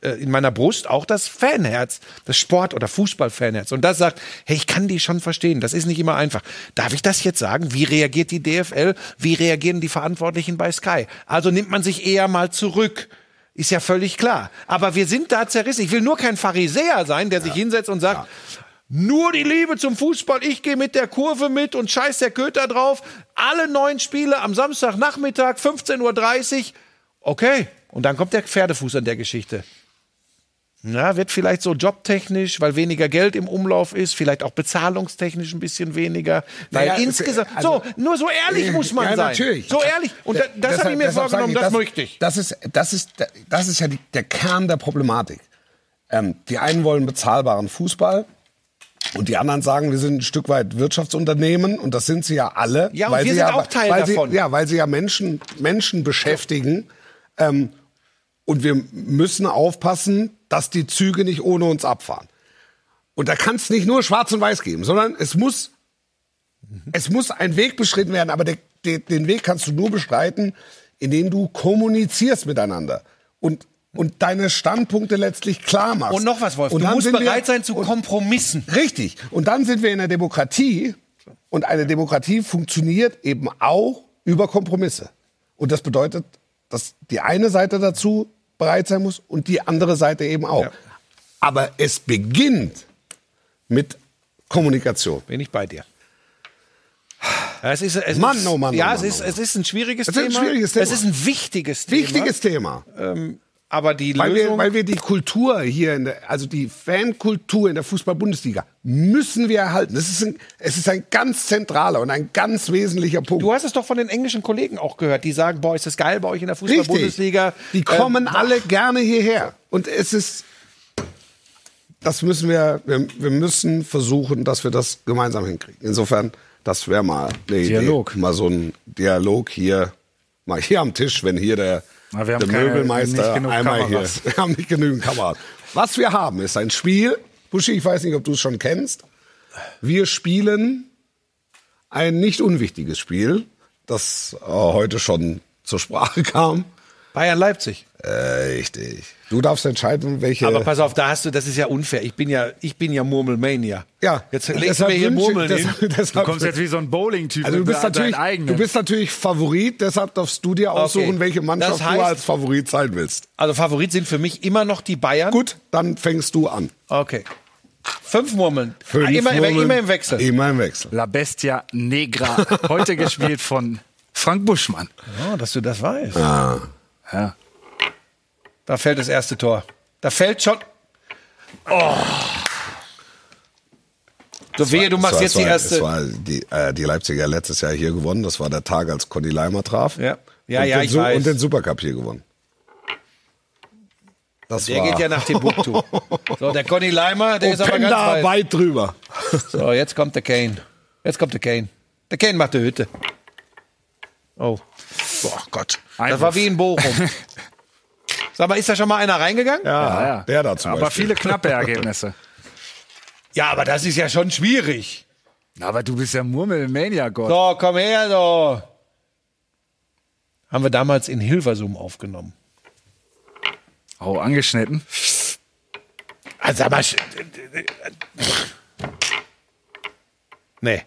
in meiner Brust auch das Fanherz, das Sport- oder Fußball-Fanherz. Und das sagt, hey, ich kann die schon verstehen. Das ist nicht immer einfach. Darf ich das jetzt sagen? Wie reagiert die DFL? Wie reagieren die Verantwortlichen bei Sky? Also nimmt man sich eher mal zurück. Ist ja völlig klar. Aber wir sind da zerrissen. Ich will nur kein Pharisäer sein, der sich hinsetzt und sagt, nur die Liebe zum Fußball, ich gehe mit der Kurve mit und scheiß der Köter drauf. Alle neun Spiele am Samstagnachmittag, 15.30 Uhr. Okay. Und dann kommt der Pferdefuß an der Geschichte. Ja, wird vielleicht so jobtechnisch, weil weniger Geld im Umlauf ist, vielleicht auch bezahlungstechnisch ein bisschen weniger. Weil Naja, insgesamt, also- so, nur so ehrlich muss man ja, sein. natürlich. So ehrlich. Und da, das Deshalb- habe ich mir vorgenommen, sage das, ich, möchte ich. Das ist, das ist, das ist ja die, der Kern der Problematik. Ähm, die einen wollen bezahlbaren Fußball. Und die anderen sagen, wir sind ein Stück weit Wirtschaftsunternehmen und das sind sie ja alle. Ja, und weil wir sie sind ja, auch Teil davon. Sie, ja, weil sie ja Menschen, Menschen beschäftigen. Ähm, und wir müssen aufpassen, dass die Züge nicht ohne uns abfahren. Und da kann es nicht nur Schwarz und Weiß geben, sondern es muss, es muss ein Weg beschritten werden. Aber der, der, den Weg kannst du nur bestreiten, indem du kommunizierst miteinander und und deine Standpunkte letztlich klar machst. Und noch was, Wolf. Und du musst bereit sein zu Kompromissen. Richtig. Und dann sind wir in der Demokratie. Und eine Demokratie funktioniert eben auch über Kompromisse. Und das bedeutet, dass die eine Seite dazu bereit sein muss und die andere Seite eben auch. Ja. Aber es beginnt mit Kommunikation. Bin ich bei dir. Ja, es ist, es Mann, ist, oh Mann, oh ja, Mann, es, ist, oh Mann. es ist ein schwieriges Es ist ein Thema. schwieriges Thema. Es ist ein wichtiges Thema. Wichtiges Thema. Aber die Weil wir, Lösung, weil wir die Kultur hier, in der, also die Fankultur in der Fußball-Bundesliga, müssen wir erhalten. Das ist ein, es ist ein ganz zentraler und ein ganz wesentlicher Punkt. Du hast es doch von den englischen Kollegen auch gehört, die sagen, boah, ist das geil bei euch in der Fußball-Bundesliga. Die kommen Ähm, alle gerne hierher. Und es ist, das müssen wir, wir, wir müssen versuchen, dass wir das gemeinsam hinkriegen. Insofern, das wäre mal eine Dialog. Idee. Mal so ein Dialog hier, mal hier am Tisch, wenn hier der, Na, wir haben der keine- Möbelmeister nicht einmal Kameras. hier, wir haben nicht genügend Kameras. Was wir haben, ist ein Spiel. Buschi, ich weiß nicht, ob du es schon kennst. Wir spielen ein nicht unwichtiges Spiel, das äh, heute schon zur Sprache kam. Bayern Leipzig. Äh, richtig. Du darfst entscheiden, welche. Aber pass auf, da hast du, das ist ja unfair. Ich bin ja, ich bin ja Murmelmania. ja, Jetzt legst du mir hier Murmeln hin. deshalb, deshalb, Du kommst jetzt wie so ein Bowling-Typ. also du bist, deinen natürlich, eigenen. du bist natürlich Favorit, deshalb darfst du dir aussuchen, Okay. welche Mannschaft Das heißt- du als Favorit sein willst. Also Favorit sind für mich immer noch die Bayern. Gut, dann fängst du an. Okay. Fünf Murmeln. Fünf immer, Murmeln, immer im Wechsel. Immer im Wechsel. La Bestia Negra. Heute gespielt von Frank Buschmann. Oh, dass du das weißt. Ja. Da fällt das erste Tor. Da fällt schon. Oh. So wehe, du machst war- jetzt die war, erste. Es war die, äh, die Leipziger letztes Jahr hier gewonnen. Das war der Tag, als Conny Leimer traf. Ja. Ja, und ja, den ich weiß. Und den Supercup hier gewonnen. Das Der war geht ja nach Timbuktu. So, der Conny Leimer, der ist aber ganz Openda weit. weit drüber. So, jetzt kommt der Kane. Jetzt kommt der Kane. Der Kane macht die Hütte. Oh. Boah, Gott. Das Einwurf. war wie in Bochum. Sag mal, ist da schon mal einer reingegangen? Ja, ja. Der da zum Aber Beispiel. viele knappe Ergebnisse. Ja, aber das ist ja schon schwierig. Aber du bist ja Murmelmania-Gott. So, komm her, so. Haben wir damals in Hilversum aufgenommen. Oh, angeschnitten. Also, sag mal. sch- Nee.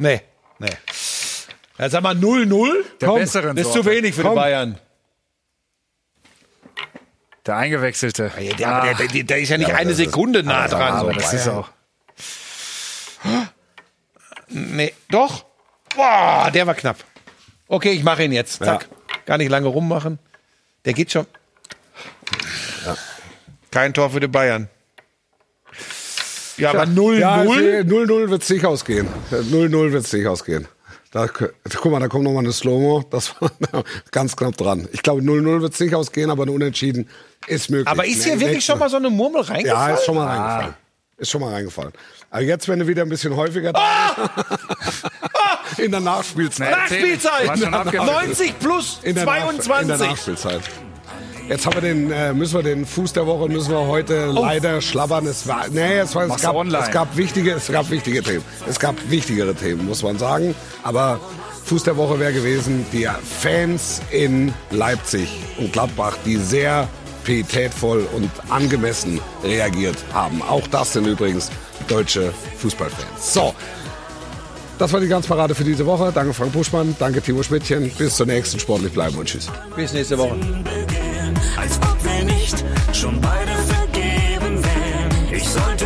Nee. Nee. Ja, sag mal 0-0. Der Komm, besseren ist zu wenig für die Komm. Bayern. Der Eingewechselte. Ja, der, aber der, der, der ist ja nicht eine Sekunde nah dran. Aber so. das ist auch. Nee, doch. Boah, der war knapp. Okay, ich mache ihn jetzt. Zack. Gar nicht lange rummachen. Der geht schon. Kein Tor für die Bayern. Ja, aber 0-0. Ja, 0-0 wird es nicht ausgehen. 0-0 wird es nicht ausgehen. Da, guck mal, da kommt nochmal eine Slow-Mo. Das war ganz knapp dran. Ich glaube, 0-0 wird es nicht ausgehen, aber ein Unentschieden ist möglich. aber ist hier Nee, wirklich nächste- schon mal so eine Murmel reingefallen? Ja, ist schon mal reingefallen. Ist schon mal reingefallen. Aber jetzt, wenn du wieder ein bisschen häufiger bist, in der Nachspielzeit. Nachspielzeit! War schon abgefällt. 90 plus In der, Nach- in der 22. Nachspielzeit. Jetzt haben wir den, äh, müssen wir den Fuß der Woche müssen wir heute leider schlabbern. Es war, nee, es, war, es, gab, online. es gab wichtige, es gab wichtige Themen. Es gab wichtigere Themen, muss man sagen. Aber Fuß der Woche wäre gewesen, die Fans in Leipzig und Gladbach, die sehr pietätvoll und angemessen reagiert haben. Auch das sind übrigens deutsche Fußballfans. So, das war die Ganzparade für diese Woche. Danke Frank Buschmann, danke Timo Schmidtchen. Bis zur nächsten Sportlich bleiben und tschüss. Bis nächste Woche als ob wir nicht schon beide vergeben wären. Ich sollte